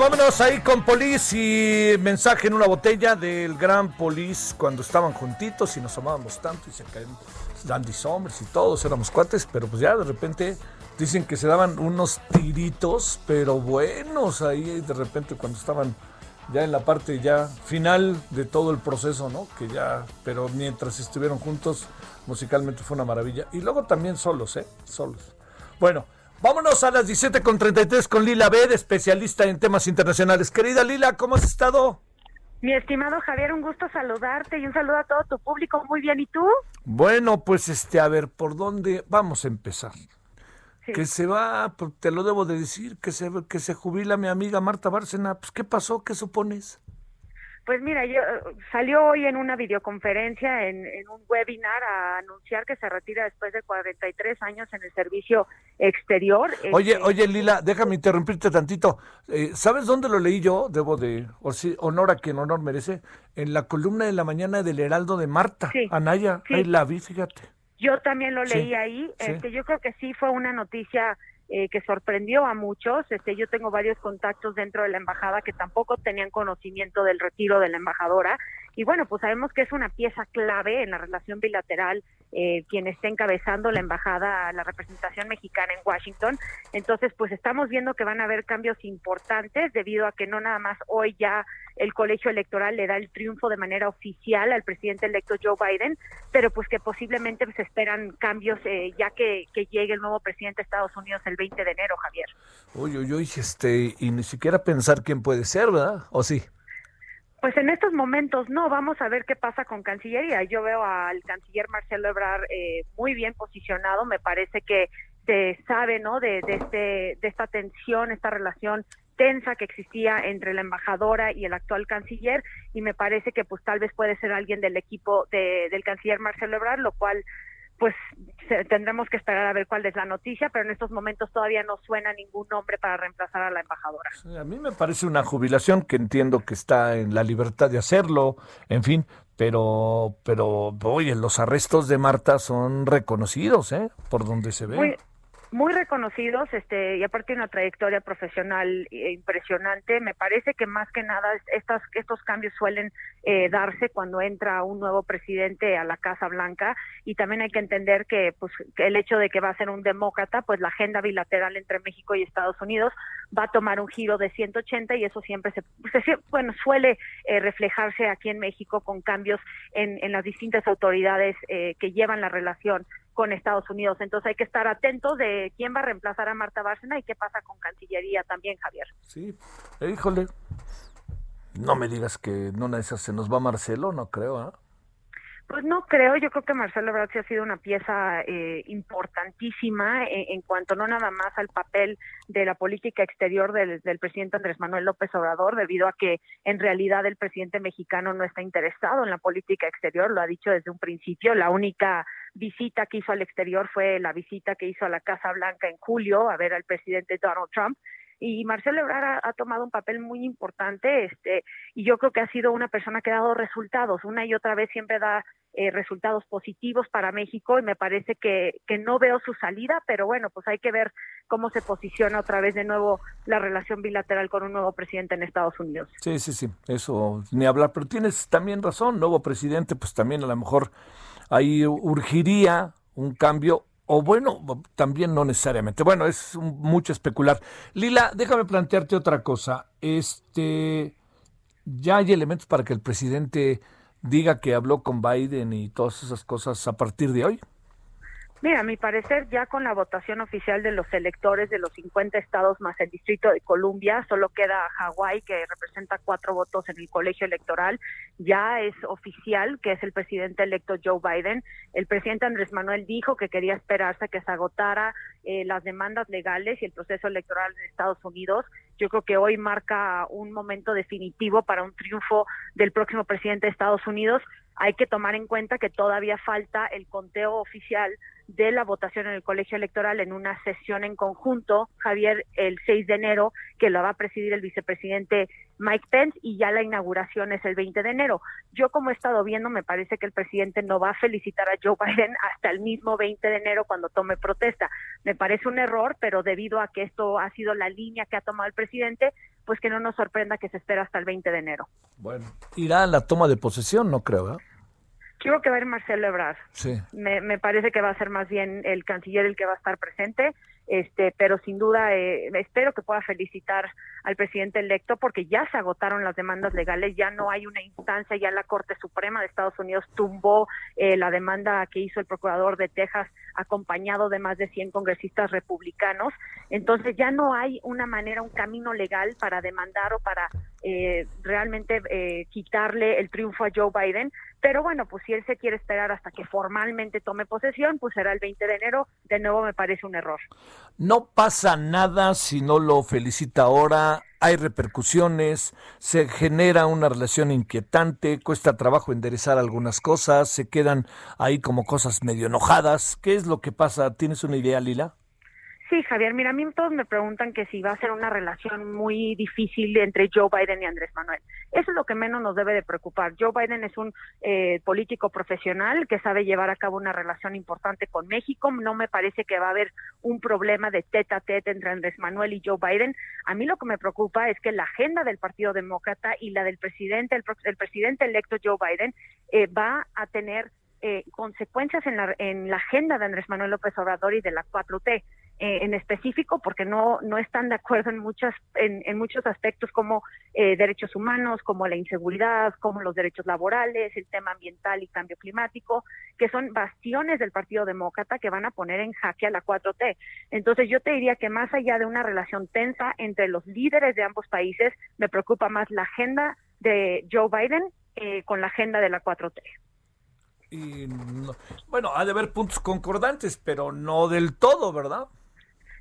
Vámonos ahí con Polis y mensaje en una botella del gran Polis cuando estaban juntitos y nos amábamos tanto y se caen Dandy Summers y todos éramos cuates, pero pues ya de repente dicen que se daban unos tiritos, pero buenos ahí de repente cuando estaban ya en la parte ya final de todo el proceso, ¿no? Que ya, pero mientras estuvieron juntos musicalmente fue una maravilla y luego también solos, ¿eh? Solos. Bueno, vámonos a las 17 con 33 con Lila Bed, especialista en temas internacionales. Querida Lila, ¿cómo has estado? Mi estimado Javier, un gusto saludarte y un saludo a todo tu público. Muy bien, ¿y tú? Bueno, pues este, a ver, ¿por dónde vamos a empezar? Sí. Que se va, pues, te lo debo de decir, que se, que se jubila mi amiga Marta Bárcena. Pues, ¿qué pasó? ¿Qué supones? Pues mira, yo salió hoy en una videoconferencia, en, en, un webinar, a anunciar que se retira después de 43 años en el servicio exterior. Oye, Este, oye, Lila, déjame interrumpirte tantito. Eh, ¿Sabes dónde lo leí yo? Debo de o sí, honor a quien honor merece. En la columna de la mañana del Heraldo de Marta, Sí, Anaya. sí. Ahí la vi, fíjate. Yo también lo Sí, leí ahí. sí. Este, yo creo que sí fue una noticia eh, que sorprendió a muchos. Este, yo tengo varios contactos dentro de la embajada que tampoco tenían conocimiento del retiro de la embajadora. Y bueno, pues sabemos que es una pieza clave en la relación bilateral eh, quien esté encabezando la embajada, la representación mexicana en Washington. Entonces, pues estamos viendo que van a haber cambios importantes debido a que no nada más hoy ya el colegio electoral le da el triunfo de manera oficial al presidente electo Joe Biden, pero pues que posiblemente se esperan cambios eh, ya que, llegue el nuevo presidente de Estados Unidos el 20 de enero, Javier. Uy, uy, uy, este, y ni siquiera pensar quién puede ser, ¿verdad? ¿O sí? Pues en estos momentos no, vamos a ver qué pasa con Cancillería. Yo veo al canciller Marcelo Ebrard eh, muy bien posicionado, me parece que se sabe, ¿no? De, de, este, de esta tensión, esta relación tensa que existía entre la embajadora y el actual canciller y me parece que pues tal vez puede ser alguien del equipo de, del canciller Marcelo Ebrard, lo cual pues tendremos que esperar a ver cuál es la noticia, pero en estos momentos todavía no suena ningún nombre para reemplazar a la embajadora. Sí, A mí me parece una jubilación que entiendo que está en la libertad de hacerlo, en fin, pero, pero, oye, los arrestos de Marta son reconocidos, ¿eh? Por donde se ve. muy muy reconocidos este y aparte una trayectoria profesional eh, impresionante. Me parece que más que nada es- estas estos cambios suelen eh, darse cuando entra un nuevo presidente a la Casa Blanca. Y también hay que entender que pues el hecho de que va a ser un demócrata pues la agenda bilateral entre México y Estados Unidos va a tomar un giro de 180 y eso siempre se, se- bueno suele eh, reflejarse aquí en México con cambios en, en las distintas autoridades eh, que llevan la relación con Estados Unidos. Entonces hay que estar atentos de quién va a reemplazar a Marta Bárcena y qué pasa con Cancillería también, Javier. Sí, eh, híjole. No me digas que no de esas se nos va Marcelo, no creo, ¿ah? Pues no creo, yo creo que Marcelo Ebrard sí ha sido una pieza eh, importantísima en, en cuanto no nada más al papel de la política exterior del, del presidente Andrés Manuel López Obrador, debido a que en realidad el presidente mexicano no está interesado en la política exterior, lo ha dicho desde un principio, la única visita que hizo al exterior fue la visita que hizo a la Casa Blanca en julio a ver al presidente Donald Trump y Marcelo Ebrard ha, ha tomado un papel muy importante este y yo creo que ha sido una persona que ha dado resultados una y otra vez siempre da eh, resultados positivos para México y me parece que, que no veo su salida pero bueno pues hay que ver cómo se posiciona otra vez de nuevo la relación bilateral con un nuevo presidente en Estados Unidos Sí, sí, sí, eso ni hablar, pero tienes también razón, nuevo presidente, pues también a lo mejor ahí urgiría un cambio, o bueno, también no necesariamente. Bueno, es mucho especular. Lila, déjame plantearte otra cosa. Este, ya hay elementos para que el presidente diga que habló con Biden y todas esas cosas a partir de hoy. Mira, a mi parecer, ya con la votación oficial de los electores de los 50 estados más el Distrito de Columbia, solo queda Hawái, que representa cuatro votos en el colegio electoral. Ya es oficial que es el presidente electo Joe Biden. El presidente Andrés Manuel dijo que quería esperarse a que se agotara eh, las demandas legales y el proceso electoral en Estados Unidos. Yo creo que hoy marca un momento definitivo para un triunfo del próximo presidente de Estados Unidos. Hay que tomar en cuenta que todavía falta el conteo oficial de la votación en el colegio electoral en una sesión en conjunto, Javier, el 6 de enero, que la va a presidir el vicepresidente Mike Pence y ya la inauguración es el 20 de enero. Yo como he estado viendo, me parece que el presidente no va a felicitar a Joe Biden (laughs) hasta el mismo 20 de enero cuando tome protesta. Me parece un error, pero debido a que esto ha sido la línea que ha tomado el presidente, pues que no nos sorprenda que se espera hasta el 20 de enero. Bueno, irá a la toma de posesión, no creo, ¿verdad? Quiero que va a ir Marcelo Ebrard. Sí. me, me parece que va a ser más bien el canciller el que va a estar presente, este, pero sin duda eh, espero que pueda felicitar al presidente electo porque ya se agotaron las demandas legales, ya no hay una instancia, ya la Corte Suprema de Estados Unidos tumbó eh, la demanda que hizo el procurador de Texas acompañado de más de 100 congresistas republicanos, entonces ya no hay una manera, un camino legal para demandar o para eh, realmente eh, quitarle el triunfo a Joe Biden, pero bueno, pues si él se quiere esperar hasta que formalmente tome posesión, pues será el 20 de enero, de nuevo me parece un error. No pasa nada si no lo felicita ahora hay repercusiones, se genera una relación inquietante, cuesta trabajo enderezar algunas cosas, se quedan ahí como cosas medio enojadas. ¿Qué es lo que pasa? ¿Tienes una idea, Lila? Sí, Javier, mira, a mí todos me preguntan que si va a ser una relación muy difícil entre Joe Biden y Andrés Manuel. Eso es lo que menos nos debe de preocupar. Joe Biden es un eh, político profesional que sabe llevar a cabo una relación importante con México. No me parece que va a haber un problema de tete a tete entre Andrés Manuel y Joe Biden. A mí lo que me preocupa es que la agenda del Partido Demócrata y la del presidente, el, presidente electo Joe Biden, eh, va a tener eh, consecuencias en la, en la agenda de Andrés Manuel López Obrador y de la 4T. Eh, en específico porque no no están de acuerdo en muchas en, en muchos aspectos como eh, derechos humanos como la inseguridad como los derechos laborales el tema ambiental y cambio climático que son bastiones del Partido Demócrata que van a poner en jaque a la 4T entonces yo te diría que más allá de una relación tensa entre los líderes de ambos países me preocupa más la agenda de Joe Biden eh, con la agenda de la 4T y bueno, ha de haber puntos concordantes, pero no del todo, ¿verdad?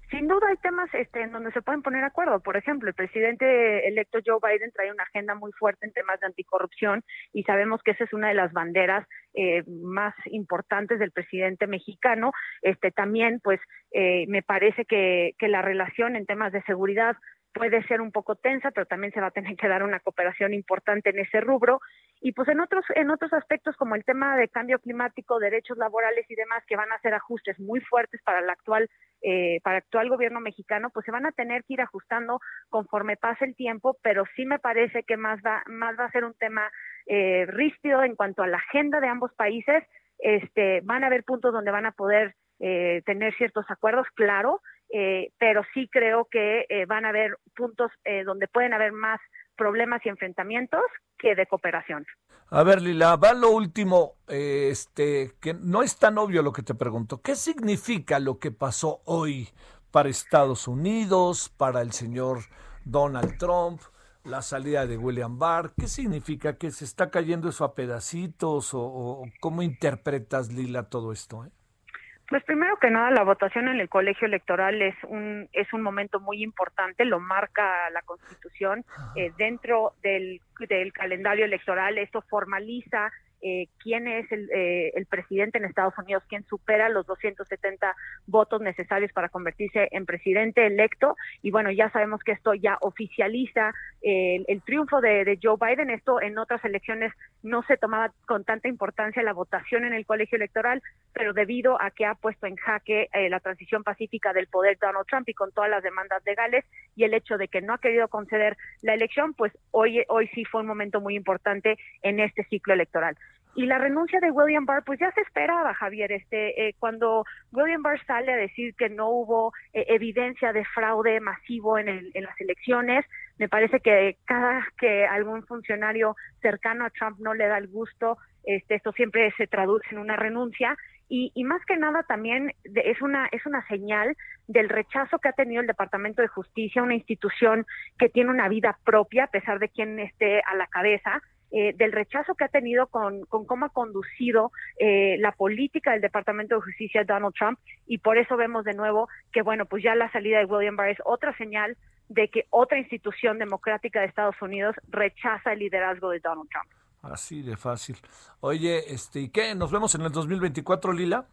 Sin duda hay temas este, en donde se pueden poner acuerdo. Por ejemplo, el presidente electo Joe Biden trae una agenda muy fuerte en temas de anticorrupción y sabemos que esa es una de las banderas eh, más importantes del presidente mexicano. Este, también, pues, eh, me parece que, que la relación en temas de seguridad puede ser un poco tensa, pero también se va a tener que dar una cooperación importante en ese rubro. Y pues en otros, en otros aspectos como el tema de cambio climático, derechos laborales y demás, que van a ser ajustes muy fuertes para el actual, eh, para el actual gobierno mexicano, pues se van a tener que ir ajustando conforme pase el tiempo, pero sí me parece que más va, más va a ser un tema eh, ríspido en cuanto a la agenda de ambos países. Este, van a haber puntos donde van a poder eh, tener ciertos acuerdos, claro, eh, pero sí creo que eh, van a haber puntos eh, donde pueden haber más problemas y enfrentamientos que de cooperación. A ver, Lila, va lo último, este, que no es tan obvio lo que te pregunto. ¿Qué significa lo que pasó hoy para Estados Unidos, para el señor Donald Trump, la salida de William Barr? ¿Qué significa que se está cayendo eso a pedacitos o, o cómo interpretas, Lila, todo esto? Eh? Pues primero que nada, la votación en el colegio electoral es un es un momento muy importante, lo marca la Constitución eh, dentro del, del calendario electoral. Esto formaliza eh, quién es el, eh, el, presidente en Estados Unidos, quién supera los 270 votos necesarios para convertirse en presidente electo. Y bueno, ya sabemos que esto ya oficializa eh, el, triunfo de, Joe Biden. Esto en otras elecciones no se tomaba con tanta importancia la votación en el colegio electoral, pero debido a que ha puesto en jaque eh, la transición pacífica del poder Donald Trump y con todas las demandas legales y el hecho de que no ha querido conceder la elección, pues hoy, hoy sí fue un momento muy importante en este ciclo electoral. Y la renuncia de William Barr, pues ya se esperaba, Javier. Este, eh, cuando William Barr sale a decir que no hubo eh, evidencia de fraude masivo en, el, en las elecciones, me parece que cada que algún funcionario cercano a Trump no le da el gusto, este, esto siempre se traduce en una renuncia. Y, y, más que nada también es una es una señal del rechazo que ha tenido el Departamento de Justicia, una institución que tiene una vida propia a pesar de quien esté a la cabeza eh, del rechazo que ha tenido con, cómo ha conducido eh, la política del Departamento de Justicia Donald Trump y por eso vemos de nuevo que, bueno, pues ya la salida de William Barr es otra señal de que otra institución democrática de Estados Unidos rechaza el liderazgo de Donald Trump. Así de fácil. Oye, este, ¿y qué? ¿Nos vemos en el 2024, Lila?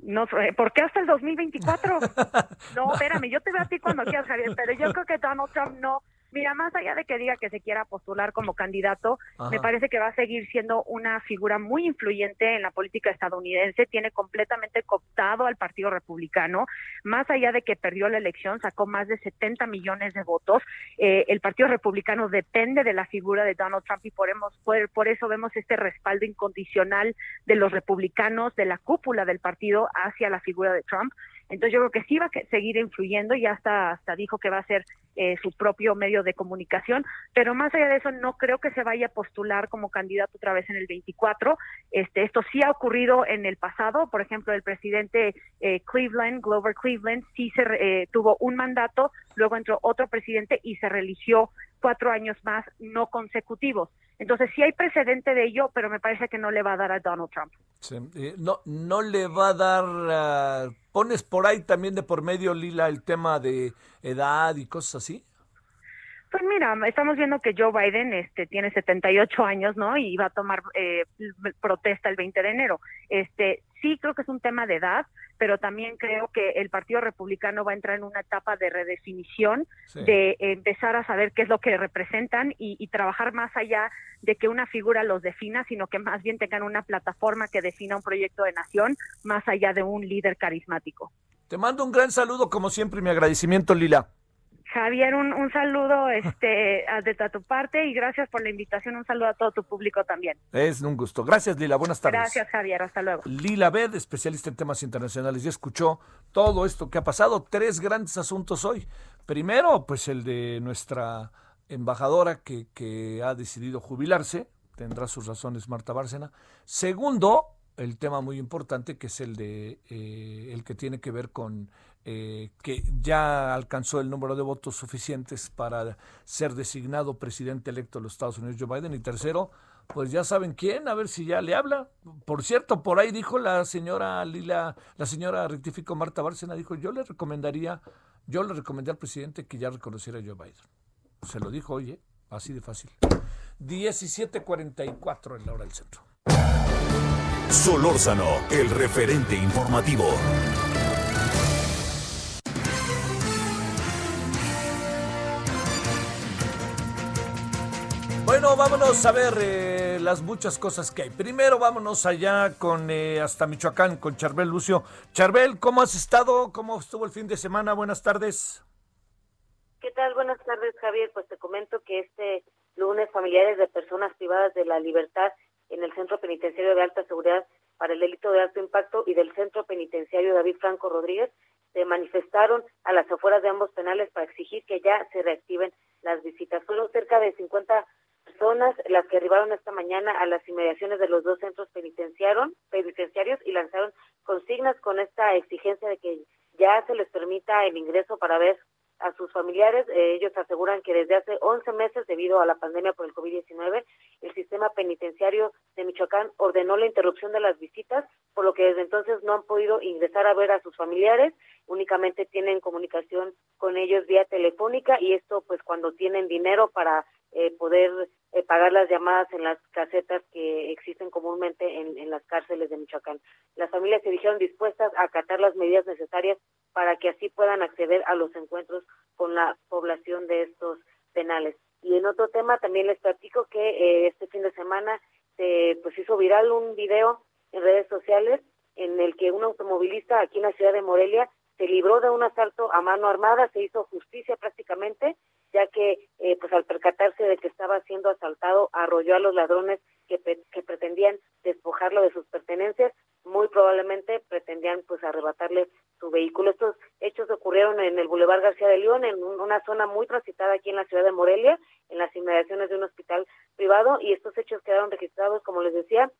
No, eh, ¿Por qué hasta el 2024? (laughs) no, espérame, yo te veo a ti cuando quieras, Javier, pero yo creo que Donald Trump no Mira, más allá de que diga que se quiera postular como candidato, me parece que va a seguir siendo una figura muy influyente en la política estadounidense. Tiene completamente cooptado al Partido Republicano. Más allá de que perdió la elección, sacó más de 70 millones de votos. Eh, el Partido Republicano depende de la figura de Donald Trump y por, por, por eso vemos este respaldo incondicional de los republicanos, de la cúpula del partido hacia la figura de Trump. Entonces yo creo que sí va a seguir influyendo, ya hasta, hasta dijo que va a ser eh, su propio medio de comunicación, pero más allá de eso no creo que se vaya a postular como candidato otra vez en el 24. Este, esto sí ha ocurrido en el pasado, por ejemplo, el presidente eh, Cleveland, Glover Cleveland, sí se eh, tuvo un mandato, luego entró otro presidente y se religió cuatro años más no consecutivos. Entonces sí hay precedente de ello, pero me parece que no le va a dar a Donald Trump. Eh, no, no le va a dar, ah, pones por ahí también de por medio, Lila, el tema de edad y cosas así. Pues mira, estamos viendo que Joe Biden este, tiene 78 años, ¿no? Y va a tomar eh, protesta el 20 de enero. Este, sí creo que es un tema de edad, pero también creo que el Partido Republicano va a entrar en una etapa de redefinición, Sí. de empezar a saber qué es lo que representan y, y trabajar más allá de que una figura los defina, sino que más bien tengan una plataforma que defina un proyecto de nación más allá de un líder carismático. Te mando un gran saludo, como siempre, y mi agradecimiento, Lila. Javier, un, un saludo (laughs) este, de tu parte y gracias por la invitación. Un saludo a todo tu público también. Es un gusto. Gracias, Lila. Buenas tardes. Gracias, Javier. Hasta luego. Lila Bed, especialista en temas internacionales, ya escuchó todo esto que ha pasado. Tres grandes asuntos hoy. Primero, pues el de nuestra embajadora que, que ha decidido jubilarse. Tendrá sus razones Marta Bárcena. Segundo, el tema muy importante que es el de eh, el que tiene que ver con eh, que ya alcanzó el número de votos suficientes para ser designado presidente electo de los Estados Unidos Joe Biden. Y tercero pues ya saben quién a ver si ya le habla. Por cierto por ahí dijo la señora Lila la señora rectificó Marta Bárcena dijo yo le recomendaría yo le recomendaría al presidente que ya reconociera a Joe Biden se lo dijo oye así de fácil. 17:44 en la hora del centro. Solórzano, el referente informativo. Vámonos a ver eh, las muchas cosas que hay. Primero vámonos allá con eh, hasta Michoacán con Charbel Lucio. Charbel, ¿cómo has estado? ¿Cómo estuvo el fin de semana? Buenas tardes. ¿Qué tal? Buenas tardes, Javier. Pues te comento que este lunes familiares de personas privadas de la libertad en el Centro Penitenciario de Alta Seguridad para el Delito de Alto Impacto y del Centro Penitenciario David Franco Rodríguez se manifestaron a las afueras de ambos penales para exigir que ya se reactiven las visitas. Fueron cerca de 50 personas las que arribaron esta mañana a las inmediaciones de los dos centros penitenciaron- penitenciarios y lanzaron consignas con esta exigencia de que ya se les permita el ingreso para ver a sus familiares. Eh, ellos aseguran que desde hace 11 meses, debido a la pandemia por el COVID-19, el sistema penitenciario de Michoacán ordenó la interrupción de las visitas, por lo que desde entonces no han podido ingresar a ver a sus familiares, únicamente tienen comunicación con ellos vía telefónica y esto pues cuando tienen dinero para eh, poder eh, pagar las llamadas en las casetas que existen comúnmente en, las cárceles de Michoacán. Las familias se dijeron dispuestas a acatar las medidas necesarias para que así puedan acceder a los encuentros con la población de estos penales. Y en otro tema también les platico que eh, este fin de semana se pues hizo viral un video en redes sociales en el que un automovilista aquí en la ciudad de Morelia se libró de un asalto a mano armada, se hizo justicia prácticamente, ya que eh, pues al percatarse de que estaba siendo asaltado arrolló a los ladrones que, que pretendían despojarlo de sus pertenencias, muy probablemente pretendían pues arrebatarle su vehículo. Estos hechos ocurrieron en el Boulevard García de León, en un- una zona muy transitada aquí en la ciudad de Morelia, en las inmediaciones de un hospital privado, y estos hechos quedaron registrados, como les decía,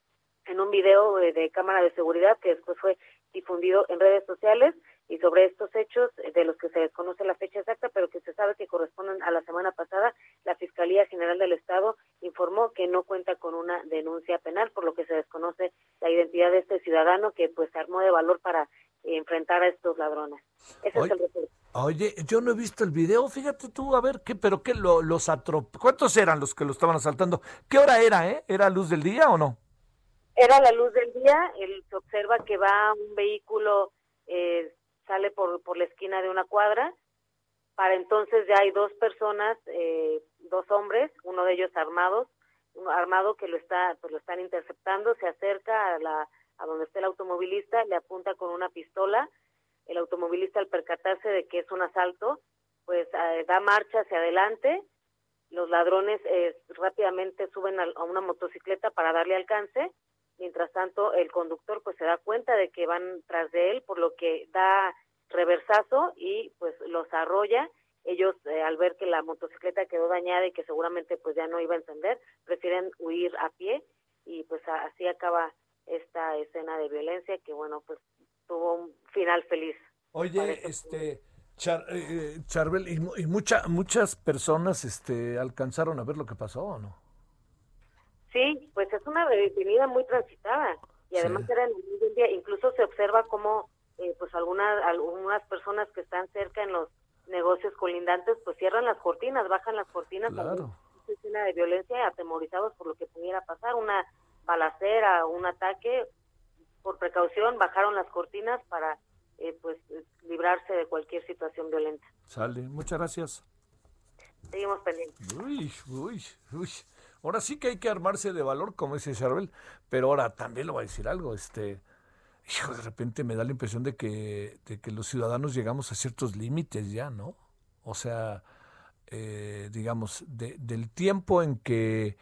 en un video eh, de cámara de seguridad que después fue difundido en redes sociales y sobre estos hechos eh, de los que se desconoce la fecha exacta, pero que se sabe que corresponden a la semana pasada, la Fiscalía General del Estado informó que no cuenta con una denuncia penal, por lo que se desconoce la identidad de este ciudadano que pues se armó de valor para enfrentar a estos ladrones. Ese Oye, es el reporte. Oye, yo no he visto el video, fíjate tú, a ver, ¿qué, pero qué, lo- los atrop... ¿Cuántos eran los que lo estaban asaltando? ¿Qué hora era, eh? ¿Era luz del día o no? Era la luz del día, el, se observa que va un vehículo, eh, sale por, por la esquina de una cuadra, para entonces ya hay dos personas, eh, dos hombres, uno de ellos armados, armado que lo está, pues lo están interceptando, se acerca a la, a donde está el automovilista, le apunta con una pistola, el automovilista al percatarse de que es un asalto, pues eh, da marcha hacia adelante, los ladrones eh, rápidamente suben a una motocicleta para darle alcance, mientras tanto el conductor pues se da cuenta de que van tras de él, por lo que da reversazo y pues los arrolla. Ellos eh, al ver que la motocicleta quedó dañada y que seguramente pues ya no iba a encender, prefieren huir a pie y pues a- así acaba esta escena de violencia que bueno pues tuvo un final feliz. Oye, este, Char- eh, eh, Charbel, ¿y, y mucha, muchas personas este, alcanzaron a ver lo que pasó o no? Sí, pues es una avenida muy transitada y además era en el día. Incluso se observa cómo eh, pues algunas algunas personas que están cerca en los negocios colindantes, pues cierran las cortinas, bajan las cortinas, Claro. escena de violencia, atemorizados por lo que pudiera pasar, una balacera, un ataque, por precaución bajaron las cortinas para eh, pues librarse de cualquier situación violenta. Sale, muchas gracias. Seguimos pendientes. Uy, uy, uy. Ahora sí que hay que armarse de valor, como dice Charbel, pero ahora también le voy a decir algo, este, hijo, de repente me da la impresión de que, de que los ciudadanos llegamos a ciertos límites ya, ¿no? O sea, eh, digamos, de- del tiempo en que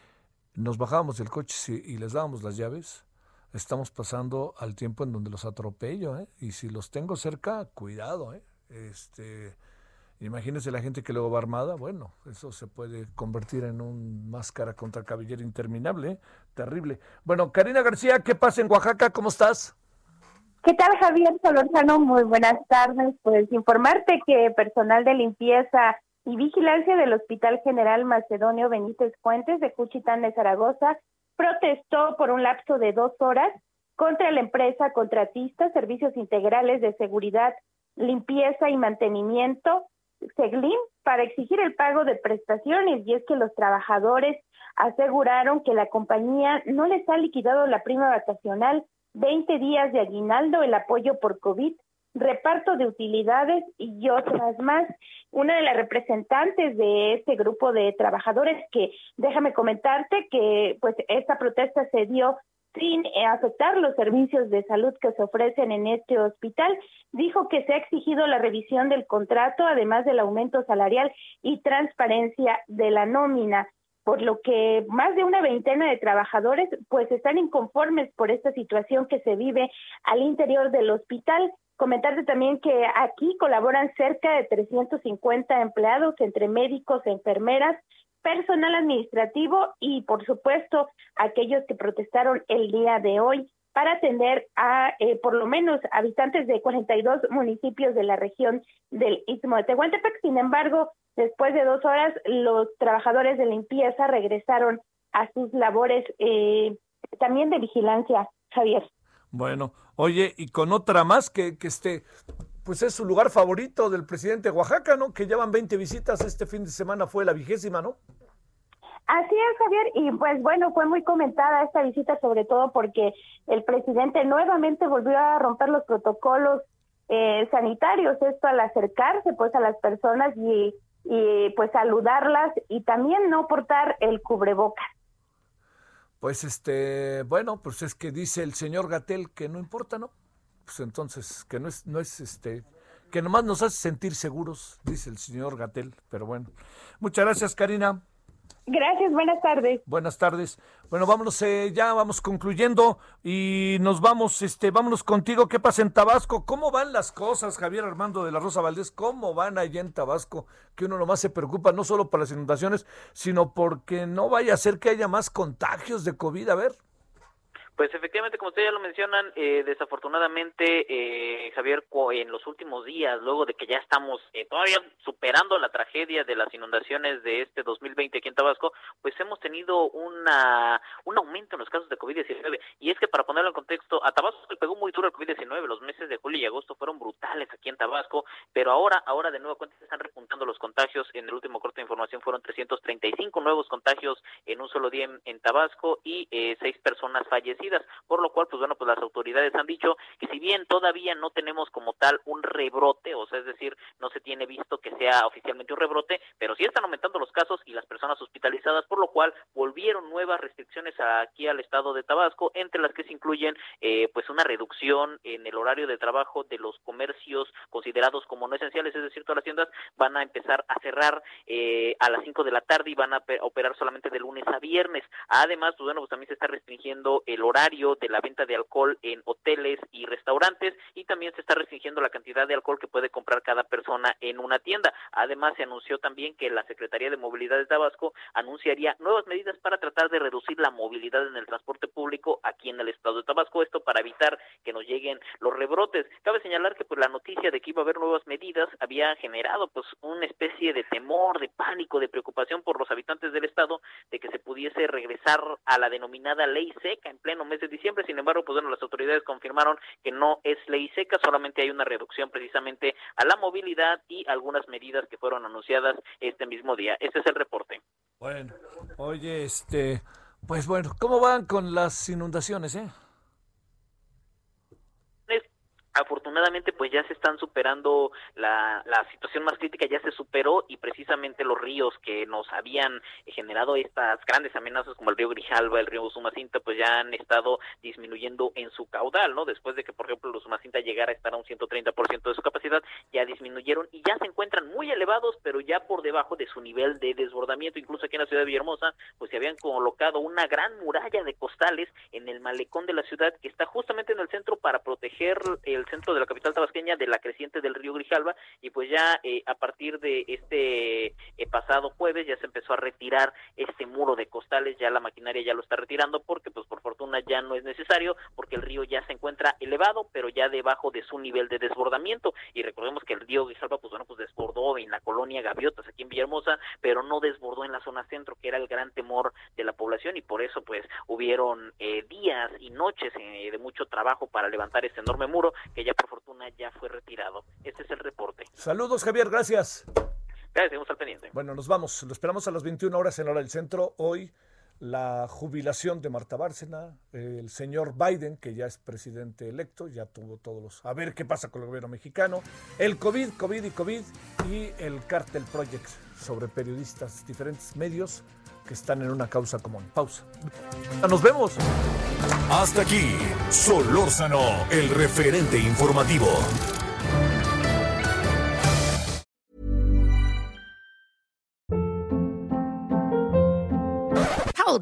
nos bajábamos del coche y les dábamos las llaves, estamos pasando al tiempo en donde los atropello, ¿eh? Y si los tengo cerca, cuidado, ¿eh? Este, imagínense la gente que luego va armada, bueno, eso se puede convertir en un máscara contra cabellera interminable, ¿eh? terrible. Bueno, Karina García, ¿qué pasa en Oaxaca? ¿Cómo estás? ¿Qué tal, Javier Solorzano? Muy buenas tardes. Pues informarte que personal de limpieza y vigilancia del Hospital General Macedonio Benítez Fuentes de Cuchitán de Zaragoza protestó por un lapso de dos horas contra la empresa contratista Servicios Integrales de Seguridad, Limpieza y Mantenimiento, SEGLIM, para exigir el pago de prestaciones. Y es que los trabajadores aseguraron que la compañía no les ha liquidado la prima vacacional 20 días de aguinaldo, el apoyo por COVID, reparto de utilidades y otras más. Una de las representantes de este grupo de trabajadores que déjame comentarte que pues esta protesta se dio sin eh, afectar los servicios de salud que se ofrecen en este hospital, dijo que se ha exigido la revisión del contrato, además del aumento salarial y transparencia de la nómina por lo que más de una veintena de trabajadores pues están inconformes por esta situación que se vive al interior del hospital. Comentarte también que aquí colaboran cerca de 350 empleados entre médicos, enfermeras, personal administrativo y por supuesto aquellos que protestaron el día de hoy para atender a eh, por lo menos habitantes de 42 municipios de la región del Istmo de Tehuantepec. Sin embargo, después de dos horas, los trabajadores de limpieza regresaron a sus labores eh, también de vigilancia, Javier. Bueno, oye, y con otra más que, que este, pues es su lugar favorito del presidente de Oaxaca, ¿no? Que llevan 20 visitas, este fin de semana fue la vigésima, ¿no? Así es, Javier, y pues bueno, fue muy comentada esta visita, sobre todo porque el presidente nuevamente volvió a romper los protocolos eh, sanitarios, esto al acercarse pues a las personas y, y pues saludarlas y también no portar el cubrebocas. Pues este, bueno, pues es que dice el señor Gatel que no importa, ¿no? Pues entonces, que no es, no es este, que nomás nos hace sentir seguros, dice el señor Gatel, pero bueno. Muchas gracias, Karina. Gracias, buenas tardes. Buenas tardes. Bueno, vámonos, eh, ya vamos concluyendo y nos vamos, este, vámonos contigo. ¿Qué pasa en Tabasco? ¿Cómo van las cosas, Javier Armando de la Rosa Valdés? ¿Cómo van allá en Tabasco? Que uno nomás se preocupa no solo por las inundaciones, sino porque no vaya a ser que haya más contagios de COVID. A ver. Pues efectivamente, como ustedes ya lo mencionan, eh, desafortunadamente, eh, Javier, en los últimos días, luego de que ya estamos eh, todavía superando la tragedia de las inundaciones de este 2020 aquí en Tabasco, pues hemos tenido una un aumento en los casos de COVID-19. Y es que para ponerlo en contexto, a Tabasco le pegó muy duro el COVID-19. Los meses de julio y agosto fueron brutales aquí en Tabasco, pero ahora, ahora de nuevo cuenta están repuntando los contagios. En el último corte de información fueron 335 nuevos contagios en un solo día en, en Tabasco y eh, seis personas fallecidas, por lo cual, pues bueno, pues las autoridades han dicho que si bien todavía no tenemos como tal un rebrote, o sea, es decir, no se tiene visto que sea oficialmente un rebrote, pero sí están aumentando los casos y las personas hospitalizadas, por lo cual volvieron nuevas restricciones aquí al estado de Tabasco, entre las que se incluyen eh, pues una reducción en el horario de trabajo de los comercios considerados como no esenciales, es decir, todas las tiendas van a empezar a cerrar eh, a las 5 de la tarde y van a pe- operar solamente de lunes a viernes. Además, pues bueno, pues también se está restringiendo el horario de la venta de alcohol en hoteles y restaurantes y también se está restringiendo la cantidad de alcohol que puede comprar cada persona en una tienda. Además, se anunció también que la Secretaría de Movilidad de Tabasco anunciaría nuevas medidas para tratar de reducir la movilidad en el transporte público aquí en el estado de Tabasco, esto para evitar que nos lleguen los rebrotes. Cabe señalar que pues la noticia de que iba a haber nuevas medidas había generado pues una especie de temor, de pánico, de preocupación por los habitantes del estado de que se pudiese regresar a la denominada ley seca en pleno mes de diciembre. Sin embargo, pues bueno, las autoridades confirmaron que no es ley seca, solamente hay una reducción precisamente a la movilidad y algunas medidas que fueron anunciadas este mismo día. Este es el reporte. Bueno, oye, este, pues bueno, ¿cómo van con las inundaciones, eh? Afortunadamente pues ya se están superando la, la situación más crítica ya se superó y precisamente los ríos que nos habían generado estas grandes amenazas como el río Grijalva, el río Sumacinta pues ya han estado disminuyendo en su caudal, ¿no? Después de que por ejemplo el Sumacinta llegara a estar a un 130% de su capacidad, ya disminuyeron y ya se encuentran muy elevados, pero ya por debajo de su nivel de desbordamiento, incluso aquí en la ciudad de Villahermosa, pues se habían colocado una gran muralla de costales en el malecón de la ciudad que está justamente en el centro para proteger centro de la capital tabasqueña de la creciente del río Grijalva y pues ya eh, a partir de este eh, pasado jueves ya se empezó a retirar este muro de costales, ya la maquinaria ya lo está retirando porque pues por fortuna ya no es necesario porque el río ya se encuentra elevado pero ya debajo de su nivel de desbordamiento. Y recordemos que el río Grijalva pues bueno pues desbordó en la colonia Gaviotas aquí en Villahermosa pero no desbordó en la zona centro que era el gran temor de la población y por eso pues hubieron eh, días y noches de mucho trabajo para levantar este enorme muro que ya por fortuna ya fue retirado. Este es el reporte. Saludos, Javier, gracias. Gracias, seguimos al pendiente. Bueno, nos vamos. Lo esperamos a las 21 horas en hora del centro. Hoy la jubilación de Marta Bárcena, el señor Biden, que ya es presidente electo, ya tuvo todos los... A ver qué pasa con el gobierno mexicano, el COVID, COVID y COVID, y el Cartel Project sobre periodistas, diferentes medios que están en una causa común. Pausa. Nos vemos. Hasta aquí, Solórzano, el referente informativo.